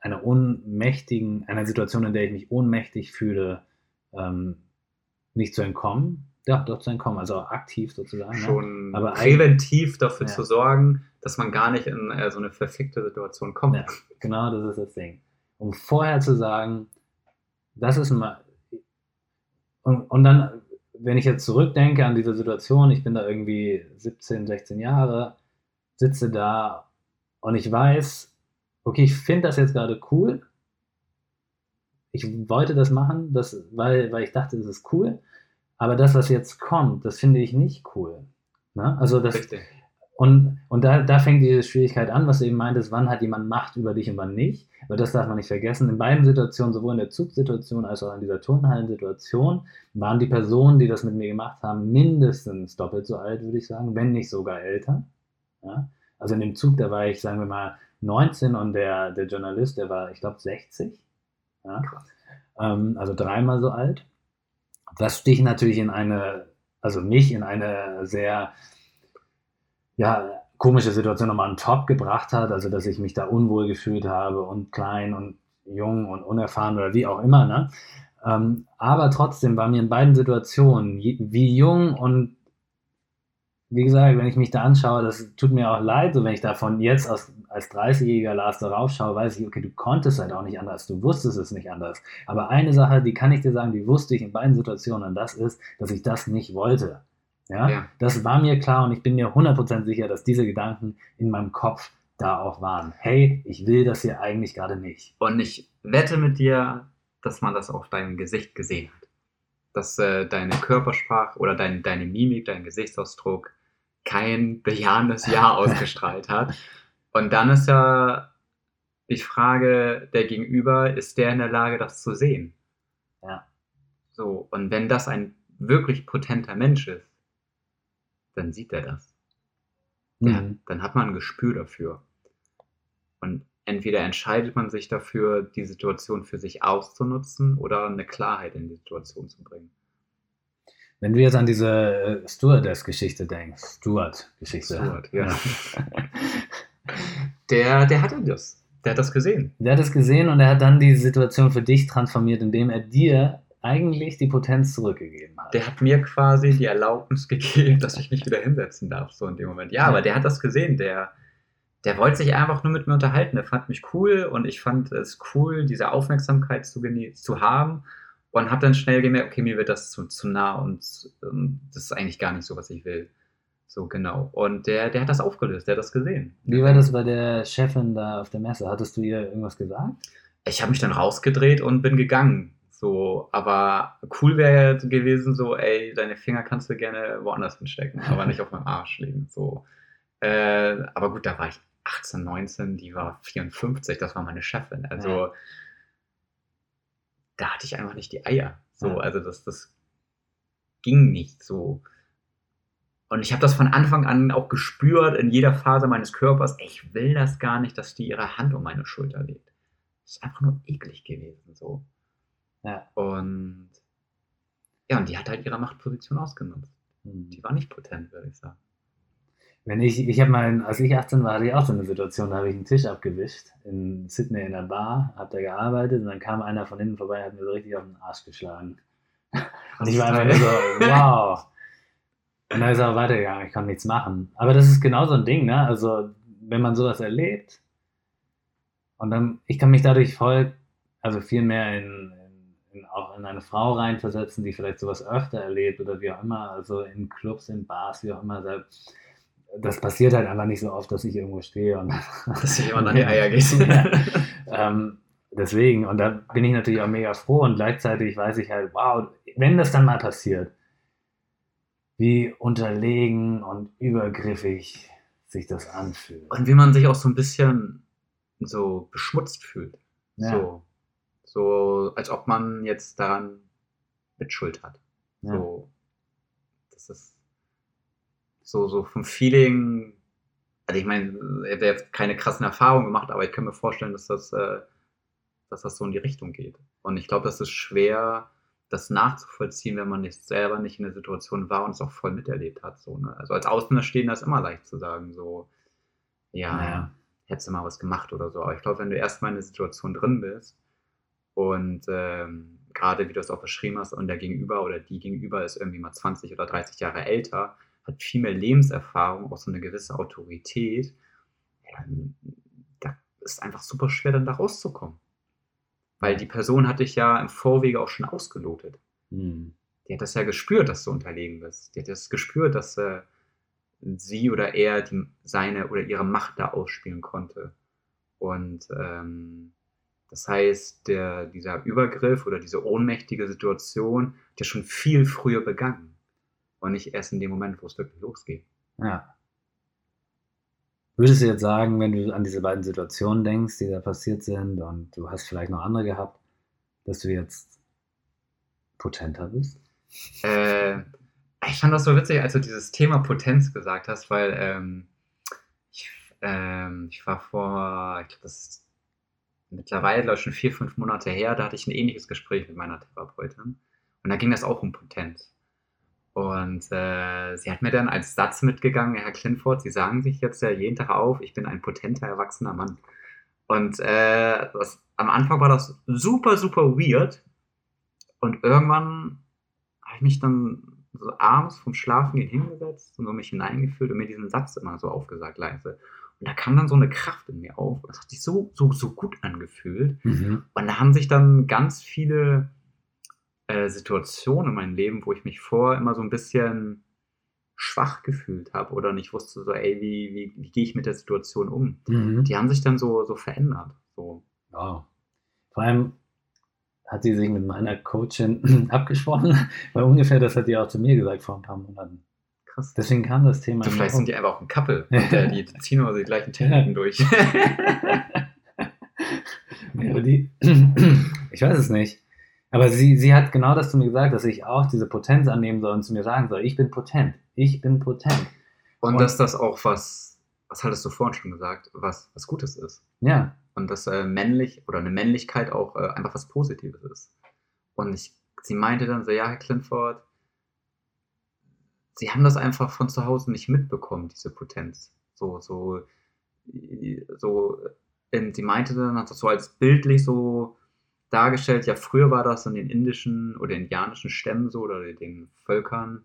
[SPEAKER 1] einer ohnmächtigen, einer Situation, in der ich mich ohnmächtig fühle, ähm, nicht zu entkommen, ja, doch zu entkommen, also aktiv sozusagen. ne?
[SPEAKER 2] schon
[SPEAKER 1] Aber
[SPEAKER 2] präventiv dafür
[SPEAKER 1] Ja.
[SPEAKER 2] zu sorgen, dass man gar nicht in äh, so eine verfickte Situation kommt.
[SPEAKER 1] Ja, genau, das ist das Ding. Um vorher zu sagen, das ist mal. Und, und dann, wenn ich jetzt zurückdenke an diese Situation, ich bin da irgendwie 17, 16 Jahre, sitze da und ich weiß, okay, ich finde das jetzt gerade cool. Ich wollte das machen, das, weil, weil ich dachte, das ist cool. Aber das, was jetzt kommt, das finde ich nicht cool. Ne? Also das,
[SPEAKER 2] Richtig.
[SPEAKER 1] Und, und da, da fängt diese Schwierigkeit an, was du eben meintest, wann hat jemand Macht über dich und wann nicht. Weil das darf man nicht vergessen. In beiden Situationen, sowohl in der Zugsituation als auch in dieser Turnhallensituation, waren die Personen, die das mit mir gemacht haben, mindestens doppelt so alt, würde ich sagen, wenn nicht sogar älter. Ja? Also in dem Zug, da war ich, sagen wir mal, 19 und der, der Journalist, der war, ich glaube, 60. Ja? Ähm, also dreimal so alt. Was dich natürlich in eine, also mich in eine sehr ja, komische Situation nochmal on top gebracht hat, also dass ich mich da unwohl gefühlt habe und klein und jung und unerfahren oder wie auch immer. Ne? Ähm, aber trotzdem war mir in beiden Situationen, wie jung und wie gesagt, wenn ich mich da anschaue, das tut mir auch leid, so wenn ich davon jetzt aus, als 30-jähriger Lars darauf schaue, weiß ich, okay, du konntest halt auch nicht anders, du wusstest es nicht anders. Aber eine Sache, die kann ich dir sagen, die wusste ich in beiden Situationen, und das ist, dass ich das nicht wollte. Ja,
[SPEAKER 2] Ja.
[SPEAKER 1] das war mir klar und ich bin mir 100% sicher, dass diese Gedanken in meinem Kopf da auch waren. Hey, ich will das hier eigentlich gerade nicht.
[SPEAKER 2] Und ich wette mit dir, dass man das auf deinem Gesicht gesehen hat. Dass äh, deine Körpersprache oder dein, deine Mimik, dein Gesichtsausdruck kein bejahendes Ja ausgestrahlt hat. Und dann ist ja die Frage, der Gegenüber, ist der in der Lage, das zu sehen?
[SPEAKER 1] Ja.
[SPEAKER 2] So, und wenn das ein wirklich potenter Mensch ist, dann sieht er das. Ja,
[SPEAKER 1] Mhm.
[SPEAKER 2] dann hat man ein Gespür dafür. Und entweder entscheidet man sich dafür, die Situation für sich auszunutzen oder eine Klarheit in die Situation zu bringen.
[SPEAKER 1] Wenn du jetzt an diese äh, Stewardess-Geschichte denkst, Steward-Geschichte.
[SPEAKER 2] Steward, ja. Der, der hatte das. Der hat das gesehen.
[SPEAKER 1] Der hat es gesehen und er hat dann die Situation für dich transformiert, indem er dir eigentlich die Potenz zurückgegeben hat.
[SPEAKER 2] Der hat mir quasi die Erlaubnis gegeben, dass ich mich wieder hinsetzen darf, so in dem Moment. Ja, aber der hat das gesehen. Der, der wollte sich einfach nur mit mir unterhalten. Der fand mich cool und ich fand es cool, diese Aufmerksamkeit zu, zu haben. Und habe dann schnell gemerkt, okay, mir wird das zu, zu nah und ähm, das ist eigentlich gar nicht so, was ich will. So genau. Und der, der hat das aufgelöst, der hat das gesehen.
[SPEAKER 1] Wie war das bei der Chefin da auf der Messe? Hattest du ihr irgendwas gesagt?
[SPEAKER 2] ich habe mich dann rausgedreht und bin gegangen. So, aber cool wäre gewesen, so, ey, deine Finger kannst du gerne woanders hinstecken, aber nicht auf meinem Arsch liegen. So. Äh, aber gut, da war ich 18, 19, die war 54, das war meine Chefin. Also
[SPEAKER 1] Ja.
[SPEAKER 2] da hatte ich einfach nicht die Eier. So,
[SPEAKER 1] Ja.
[SPEAKER 2] also das, das ging nicht so. Und ich habe das von Anfang an auch gespürt in jeder Phase meines Körpers. Ich will das gar nicht, dass die ihre Hand um meine Schulter legt. Das ist einfach nur eklig gewesen. So.
[SPEAKER 1] Ja.
[SPEAKER 2] Und ja, und die hat halt ihre Machtposition ausgenutzt.
[SPEAKER 1] Hm.
[SPEAKER 2] Die war nicht potent, würde ich sagen.
[SPEAKER 1] Wenn ich, ich habe mal, als ich 18 war, hatte ich auch so eine Situation, da habe ich einen Tisch abgewischt in Sydney in der Bar, habe da gearbeitet und dann kam einer von hinten vorbei und hat mir so richtig auf den Arsch geschlagen. Und ich war einfach nur so, wow. Und dann ist er auch weitergegangen, ich konnte nichts machen. Aber das ist genau so ein Ding, ne? Also, wenn man sowas erlebt und dann, ich kann mich dadurch voll, also viel mehr in, auch in eine Frau reinversetzen, die vielleicht sowas öfter erlebt oder wie auch immer, also in Clubs, in Bars, wie auch immer. Da, das passiert halt einfach nicht so oft, dass ich irgendwo stehe und
[SPEAKER 2] Dass dir jemand an die Eier geht.
[SPEAKER 1] Ja. ähm, deswegen, und da bin ich natürlich auch mega froh und gleichzeitig weiß ich halt, wow, wenn das dann mal passiert, wie unterlegen und übergriffig sich das anfühlt.
[SPEAKER 2] Und wie man sich auch so ein bisschen so beschmutzt fühlt.
[SPEAKER 1] Ja.
[SPEAKER 2] So, so, als ob man jetzt daran Mitschuld hat.
[SPEAKER 1] Ja.
[SPEAKER 2] So, das ist so, so vom Feeling. Also ich meine, er hat jetzt keine krassen Erfahrungen gemacht, aber ich kann mir vorstellen, dass das, äh, dass das so in die Richtung geht. Und ich glaube, das ist schwer, das nachzuvollziehen, wenn man nicht selber nicht in der Situation war und es auch voll miterlebt hat. So, ne? Also als Außenstehender ist immer leicht zu sagen, so, ja,
[SPEAKER 1] Naja.
[SPEAKER 2] hättest du mal was gemacht oder so. Aber ich glaube, wenn du erstmal in der Situation drin bist und ähm, gerade wie du es auch beschrieben hast, und der Gegenüber oder die Gegenüber ist irgendwie mal 20 oder 30 Jahre älter, hat viel mehr Lebenserfahrung, auch so eine gewisse Autorität, ja, dann, da ist einfach super schwer, dann da rauszukommen. Weil die Person hat dich ja im Vorwege auch schon ausgelotet.
[SPEAKER 1] Hm.
[SPEAKER 2] Die hat das ja gespürt, dass du unterlegen bist. Die hat das gespürt, dass äh, sie oder er die, seine oder ihre Macht da ausspielen konnte. Und ähm, das heißt, der, dieser Übergriff oder diese ohnmächtige Situation, die ist schon viel früher begangen. Und nicht erst in dem Moment, wo es wirklich losgeht.
[SPEAKER 1] Ja. Würdest du jetzt sagen, wenn du an diese beiden Situationen denkst, die da passiert sind und du hast vielleicht noch andere gehabt, dass du jetzt potenter bist?
[SPEAKER 2] Äh, ich fand das so witzig, als du dieses Thema Potenz gesagt hast, weil ähm, ich, ähm, ich war vor, ich glaube, das ist mittlerweile, glaube ich, schon vier, fünf Monate her, da hatte ich ein ähnliches Gespräch mit meiner Therapeutin. Und da ging das auch um Potenz. Und äh, sie hat mir dann als Satz mitgegangen, Herr Klinford, Sie sagen sich jetzt ja jeden Tag auf, ich bin ein potenter, erwachsener Mann. Und äh, das, am Anfang war das super, super weird. Und irgendwann habe ich mich dann so abends vom Schlafengehen hingesetzt und so mich hineingefühlt und mir diesen Satz immer so aufgesagt leise. Und da kam dann so eine Kraft in mir auf. Das hat sich so, so, so gut angefühlt.
[SPEAKER 1] Mhm.
[SPEAKER 2] Und da haben sich dann ganz viele äh, Situationen in meinem Leben, wo ich mich vor immer so ein bisschen schwach gefühlt habe oder nicht wusste, so, ey, wie, wie, wie gehe ich mit der Situation um?
[SPEAKER 1] Mhm.
[SPEAKER 2] Die haben sich dann so, so verändert. So.
[SPEAKER 1] Wow. Vor allem hat sie sich mit meiner Coachin abgesprochen, weil ungefähr das hat die auch zu mir gesagt vor ein paar Monaten.
[SPEAKER 2] Krass.
[SPEAKER 1] Deswegen kam das Thema.
[SPEAKER 2] So, vielleicht
[SPEAKER 1] um.
[SPEAKER 2] sind die einfach auch ein Couple. Und, äh, die ziehen immer so die gleichen Techniken durch.
[SPEAKER 1] Ja, aber die, ich weiß es nicht. Aber sie, sie hat genau das zu mir gesagt, dass ich auch diese Potenz annehmen soll und zu mir sagen soll, ich bin potent. Ich bin potent.
[SPEAKER 2] Und,
[SPEAKER 1] Und-
[SPEAKER 2] dass das auch was, was hattest du vorhin schon gesagt, was, was Gutes ist.
[SPEAKER 1] Ja.
[SPEAKER 2] Und dass äh, männlich oder eine Männlichkeit auch äh, einfach was Positives ist. Und ich, sie meinte dann so, ja, Herr Clifford, sie haben das einfach von zu Hause nicht mitbekommen, diese Potenz. So, so, so, sie meinte dann, hat das so als bildlich so dargestellt, ja, früher war das in den indischen oder indianischen Stämmen so oder den Völkern,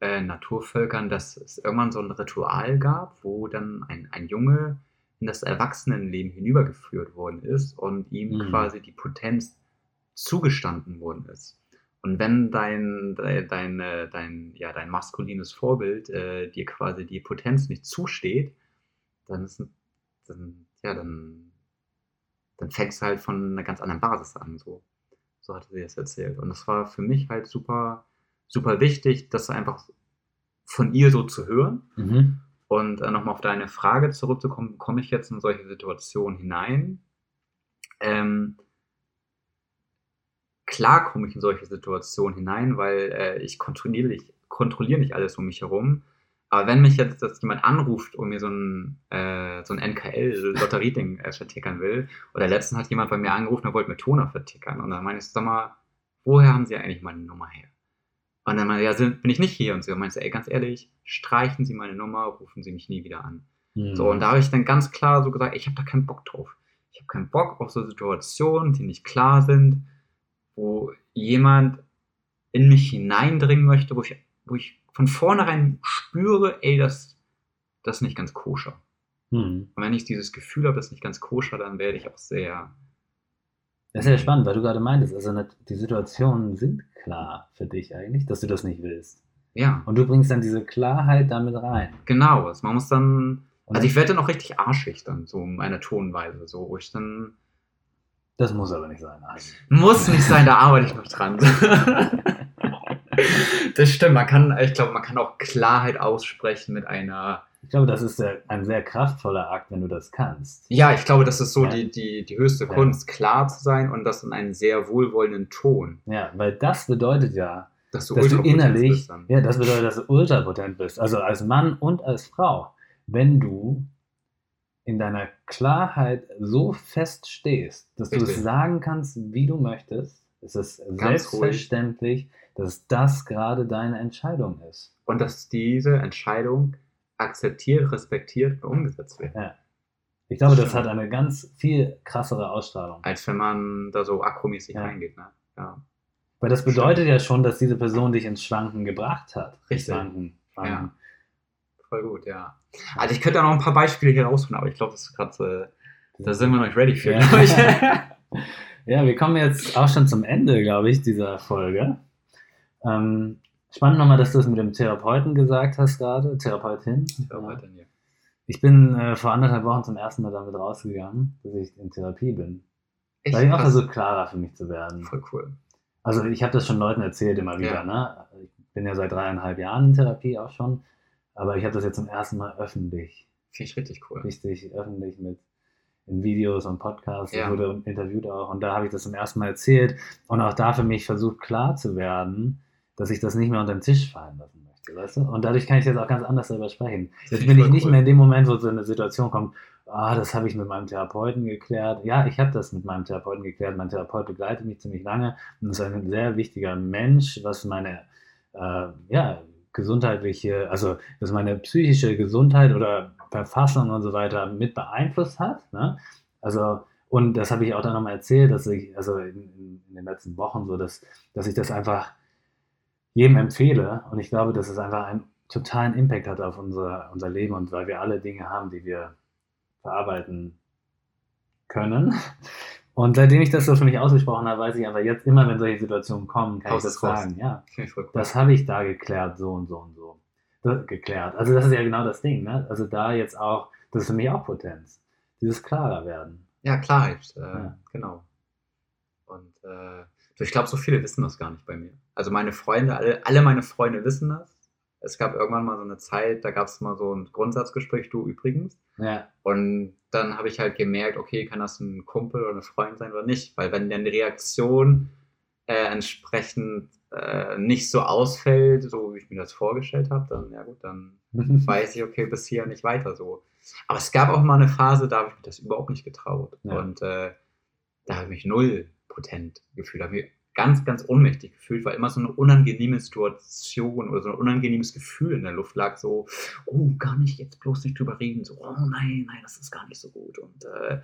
[SPEAKER 2] äh, Naturvölkern, dass es irgendwann so ein Ritual gab, wo dann ein, ein Junge in das Erwachsenenleben hinübergeführt worden ist und ihm
[SPEAKER 1] Mhm.
[SPEAKER 2] quasi die Potenz zugestanden worden ist. Und wenn dein, dein, dein, dein, ja, dein maskulines Vorbild äh, dir quasi die Potenz nicht zusteht, dann ist dann, ja, dann, dann fängst du halt von einer ganz anderen Basis an. So, so hatte sie das erzählt. Und das war für mich halt super, super wichtig, das einfach von ihr so zu hören.
[SPEAKER 1] Mhm.
[SPEAKER 2] Und äh, nochmal auf deine Frage zurückzukommen, komme ich jetzt in solche Situationen hinein? Ähm, klar komme ich in solche Situationen hinein, weil äh, ich kontrolliere nicht, kontrolliere nicht alles um mich herum. Aber wenn mich jetzt dass jemand anruft und mir so ein, äh, so ein NKL-Lotterieding äh, vertickern will, oder letztens hat jemand bei mir angerufen, der wollte mir Toner vertickern. Und dann meine ich, sag mal, woher haben Sie eigentlich meine Nummer her? Und dann meinte, ja, sind, bin ich nicht hier. Und sie meinte, ey, ganz ehrlich, streichen Sie meine Nummer, rufen Sie mich nie wieder an.
[SPEAKER 1] Mhm.
[SPEAKER 2] So, und da habe ich dann ganz klar so gesagt, ich habe da keinen Bock drauf. Ich habe keinen Bock auf so Situationen, die nicht klar sind, wo jemand in mich hineindringen möchte, wo ich, wo ich von vornherein spüre, ey, das, das ist nicht ganz koscher.
[SPEAKER 1] Mhm.
[SPEAKER 2] Und wenn ich dieses Gefühl habe, das ist nicht ganz koscher, dann werde ich auch sehr,
[SPEAKER 1] Das ist ja spannend, weil du gerade meintest, also die Situationen sind klar für dich eigentlich, dass du das nicht willst.
[SPEAKER 2] ja,
[SPEAKER 1] Und du bringst dann diese Klarheit damit rein.
[SPEAKER 2] genau. Also man muss dann,
[SPEAKER 1] Und
[SPEAKER 2] also ich werde dann auch richtig arschig dann, so in meiner Tonweise, so, wo ich dann,
[SPEAKER 1] das muss aber nicht sein. Also.
[SPEAKER 2] Muss nicht sein, da arbeite ich noch dran. das stimmt, man kann, ich glaube, man kann auch Klarheit aussprechen mit einer.
[SPEAKER 1] Ich glaube, das ist ein sehr kraftvoller Akt, wenn du das kannst.
[SPEAKER 2] Ja, ich glaube, das ist so
[SPEAKER 1] Ja.
[SPEAKER 2] die, die, die höchste
[SPEAKER 1] Ja.
[SPEAKER 2] Kunst, klar zu sein und das in einem sehr wohlwollenden Ton.
[SPEAKER 1] Ja, weil das bedeutet ja,
[SPEAKER 2] Dass du,
[SPEAKER 1] dass du innerlich, ja, das bedeutet, dass du ultrapotent bist, also als Mann und als Frau. Wenn du in deiner Klarheit so fest stehst, dass du
[SPEAKER 2] Richtig.
[SPEAKER 1] es sagen kannst, wie du möchtest, es ist
[SPEAKER 2] Ganz ruhig.
[SPEAKER 1] selbstverständlich, dass das gerade deine Entscheidung ist.
[SPEAKER 2] Und dass diese Entscheidung akzeptiert, respektiert und umgesetzt wird.
[SPEAKER 1] Ich glaube, das
[SPEAKER 2] Stimmt.
[SPEAKER 1] hat eine ganz viel krassere Ausstrahlung.
[SPEAKER 2] Als wenn man da so akromäßig
[SPEAKER 1] Ja.
[SPEAKER 2] reingeht. Ne? Ja.
[SPEAKER 1] Weil das bedeutet ja schon, dass diese Person dich ins Schwanken gebracht hat.
[SPEAKER 2] Richtig.
[SPEAKER 1] Schwanken.
[SPEAKER 2] Ja. Voll gut, ja. Also ich könnte da noch ein paar Beispiele hier rausholen, aber ich glaube, das ist gerade, äh, da sind wir noch nicht ready für,
[SPEAKER 1] Ja.
[SPEAKER 2] glaube ich.
[SPEAKER 1] Ja, wir kommen jetzt auch schon zum Ende, glaube ich, dieser Folge. Ähm, spannend nochmal, dass du es mit dem Therapeuten gesagt hast gerade, Therapeutin.
[SPEAKER 2] Ja,
[SPEAKER 1] Ja. Ich bin äh, vor anderthalb Wochen zum ersten Mal damit rausgegangen, dass ich in Therapie bin.
[SPEAKER 2] Echt
[SPEAKER 1] Weil ich auch versucht, klarer für mich zu werden.
[SPEAKER 2] Voll cool.
[SPEAKER 1] Also ich habe das schon Leuten erzählt immer wieder.
[SPEAKER 2] Ja.
[SPEAKER 1] Ne? Ich bin ja seit dreieinhalb Jahren in Therapie auch schon, aber ich habe das jetzt zum ersten Mal öffentlich,
[SPEAKER 2] Finde ich richtig cool.
[SPEAKER 1] richtig öffentlich mit in Videos und Podcasts.
[SPEAKER 2] Ja.
[SPEAKER 1] Ich wurde interviewt auch und da habe ich das zum ersten Mal erzählt und auch da für mich versucht klar zu werden, dass ich das nicht mehr unter den Tisch fallen lassen möchte, weißt du? Und dadurch kann ich jetzt auch ganz anders darüber sprechen. Jetzt bin
[SPEAKER 2] ich
[SPEAKER 1] nicht
[SPEAKER 2] cool.
[SPEAKER 1] mehr in dem Moment, wo so eine Situation kommt, ah, das habe ich mit meinem Therapeuten geklärt. Ja, ich habe das mit meinem Therapeuten geklärt. Mein Therapeut begleitet mich ziemlich lange und ist ein sehr wichtiger Mensch, was meine äh, ja, gesundheitliche, also was meine psychische Gesundheit oder Verfassung und so weiter mit beeinflusst hat. Ne? Also, und das habe ich auch dann nochmal erzählt, dass ich, also in, in, den letzten Wochen so, dass, dass ich das einfach jedem empfehle. Und ich glaube, dass es einfach ein totalen Impact hat auf unser, unser Leben und weil wir alle Dinge haben, die wir verarbeiten können. Und seitdem ich das so für mich ausgesprochen habe, weiß ich aber jetzt immer, wenn solche Situationen kommen, kann
[SPEAKER 2] Haus
[SPEAKER 1] ich das
[SPEAKER 2] raus.
[SPEAKER 1] sagen. Ja, das habe ich da geklärt, so und so und so. Das, geklärt. Also das ist ja genau das Ding. Ne? Also da jetzt auch, das ist für mich auch Potenz. Dieses klarer werden.
[SPEAKER 2] Ja, Klarheit, äh,
[SPEAKER 1] Ja.
[SPEAKER 2] genau. Und äh, ich glaube, so viele wissen das gar nicht bei mir. Also meine Freunde, alle, alle meine Freunde wissen das. Es gab irgendwann mal so eine Zeit, da gab es mal so ein Grundsatzgespräch, du übrigens.
[SPEAKER 1] Ja,
[SPEAKER 2] Und dann habe ich halt gemerkt, okay, kann das ein Kumpel oder eine Freundin sein oder nicht? Weil wenn dann die Reaktion äh, entsprechend äh, nicht so ausfällt, so wie ich mir das vorgestellt habe, dann ja gut, dann weiß ich, okay, bis hier nicht weiter so. Aber es gab auch mal eine Phase, da habe ich mir das überhaupt nicht getraut.
[SPEAKER 1] Ja.
[SPEAKER 2] Und äh, da habe ich mich null potent gefühlt, habe mich ganz, ganz ohnmächtig gefühlt, weil immer so eine unangenehme Situation oder so ein unangenehmes Gefühl in der Luft lag, so, oh, gar nicht, jetzt bloß nicht drüber reden, so, oh nein, nein, das ist gar nicht so gut. Und äh,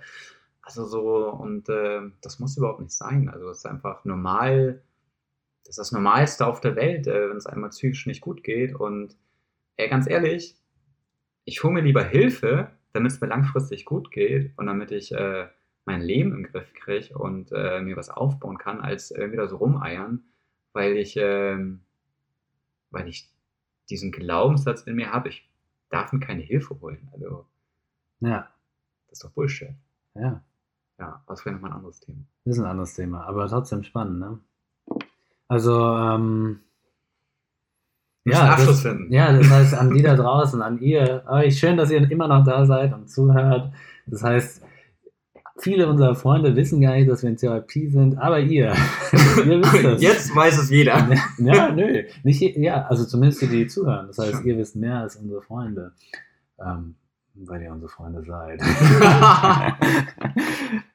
[SPEAKER 2] also so, und äh, das muss überhaupt nicht sein. Also es ist einfach normal, das ist das Normalste auf der Welt, äh, wenn es einmal psychisch nicht gut geht. Und äh, ganz ehrlich, ich hole mir lieber Hilfe, damit es mir langfristig gut geht und damit ich äh, mein Leben im Griff kriege und äh, mir was aufbauen kann, als äh, wieder so rumeiern, weil ich, ähm, weil ich diesen Glaubenssatz in mir habe, ich darf mir keine Hilfe holen. Also,
[SPEAKER 1] ja,
[SPEAKER 2] das ist doch Bullshit.
[SPEAKER 1] ja.
[SPEAKER 2] Ja, das wäre nochmal ein anderes Thema.
[SPEAKER 1] Das ist ein anderes Thema, aber trotzdem spannend, ne? Also, ähm,
[SPEAKER 2] einen
[SPEAKER 1] das, ja, das heißt, an die da draußen, an ihr, euch schön, dass ihr immer noch da seid und zuhört. Das heißt, viele unserer Freunde wissen gar nicht, dass wir in Therapie sind, aber ihr, ihr wisst es.
[SPEAKER 2] Jetzt weiß es jeder.
[SPEAKER 1] Ja, nö. Nicht, ja, also zumindest die, die zuhören. Das heißt, ihr wisst mehr als unsere Freunde. Ähm, weil ihr unsere Freunde seid.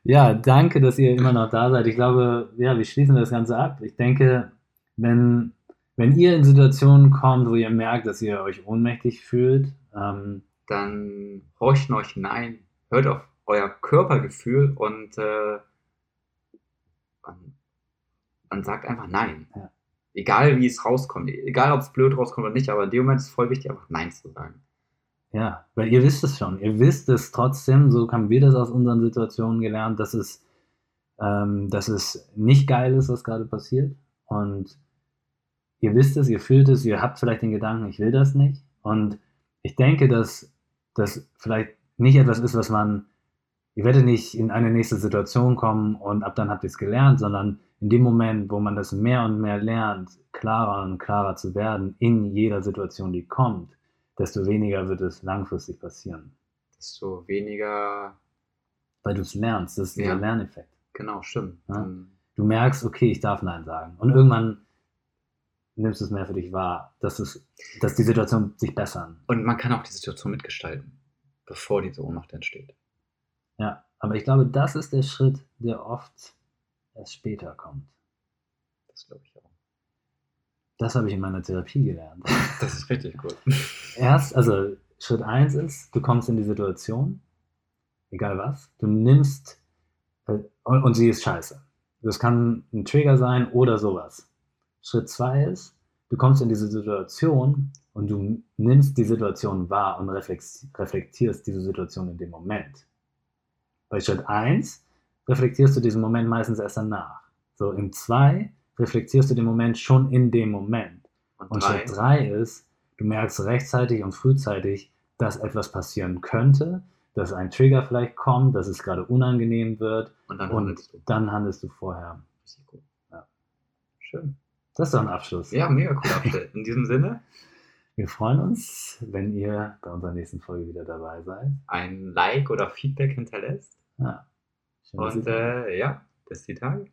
[SPEAKER 1] ja, danke, dass ihr immer noch da seid. Ich glaube, ja, wir schließen das Ganze ab. Ich denke, wenn, wenn ihr in Situationen kommt, wo ihr merkt, dass ihr euch ohnmächtig fühlt, ähm,
[SPEAKER 2] Dann horcht euch hinein, hört auf euer Körpergefühl und, äh, und, und sagt einfach Nein.
[SPEAKER 1] Ja.
[SPEAKER 2] Egal wie es rauskommt, egal ob es blöd rauskommt oder nicht, aber in dem Moment ist es voll wichtig, einfach Nein zu sagen.
[SPEAKER 1] Ja, weil ihr wisst es schon. Ihr wisst es trotzdem, so haben wir das aus unseren Situationen gelernt, dass es, ähm, dass es nicht geil ist, was gerade passiert. Und ihr wisst es, ihr fühlt es, ihr habt vielleicht den Gedanken, ich will das nicht. Und ich denke, dass das vielleicht nicht etwas ist, was man, ihr werdet nicht in eine nächste Situation kommen und ab dann habt ihr es gelernt, sondern in dem Moment, wo man das mehr und mehr lernt, klarer und klarer zu werden in jeder Situation, die kommt, desto weniger wird es langfristig passieren.
[SPEAKER 2] Desto weniger,
[SPEAKER 1] Weil du es lernst, das ist
[SPEAKER 2] Ja.
[SPEAKER 1] Lerneffekt.
[SPEAKER 2] genau, stimmt.
[SPEAKER 1] Ja.
[SPEAKER 2] Dann,
[SPEAKER 1] Du merkst, okay, ich darf Nein sagen. Und irgendwann nimmst du es mehr für dich wahr, dass, es, dass die Situation sich bessern.
[SPEAKER 2] und man kann auch die Situation mitgestalten, bevor diese Ohnmacht entsteht.
[SPEAKER 1] Ja, aber ich glaube, das ist der Schritt, der oft erst später kommt.
[SPEAKER 2] Das glaube ich auch.
[SPEAKER 1] Das habe ich in meiner Therapie gelernt.
[SPEAKER 2] Das ist richtig gut.
[SPEAKER 1] Erst, also Schritt 1 ist, du kommst in die Situation, egal was, du nimmst, äh, und, und sie ist scheiße. Das kann ein Trigger sein oder sowas. Schritt 2 ist, du kommst in diese Situation und du nimmst die Situation wahr und reflektierst diese Situation in dem Moment. Bei Schritt 1 reflektierst du diesen Moment meistens erst danach. So, im 2 reflektierst du den Moment schon in dem Moment.
[SPEAKER 2] Und,
[SPEAKER 1] Und
[SPEAKER 2] drei,
[SPEAKER 1] Schritt 3 ist, du merkst rechtzeitig und frühzeitig, dass etwas passieren könnte, dass ein Trigger vielleicht kommt, dass es gerade unangenehm wird
[SPEAKER 2] und dann
[SPEAKER 1] und
[SPEAKER 2] handelst du.
[SPEAKER 1] dann handelst du vorher. Ja.
[SPEAKER 2] Schön.
[SPEAKER 1] Das ist doch ein Abschluss.
[SPEAKER 2] Ja, mega cool. In diesem Sinne,
[SPEAKER 1] Wir freuen uns, wenn ihr bei unserer nächsten Folge wieder dabei seid.
[SPEAKER 2] ein Like oder Feedback hinterlässt.
[SPEAKER 1] Ja.
[SPEAKER 2] Und äh, ja, bis die Tage.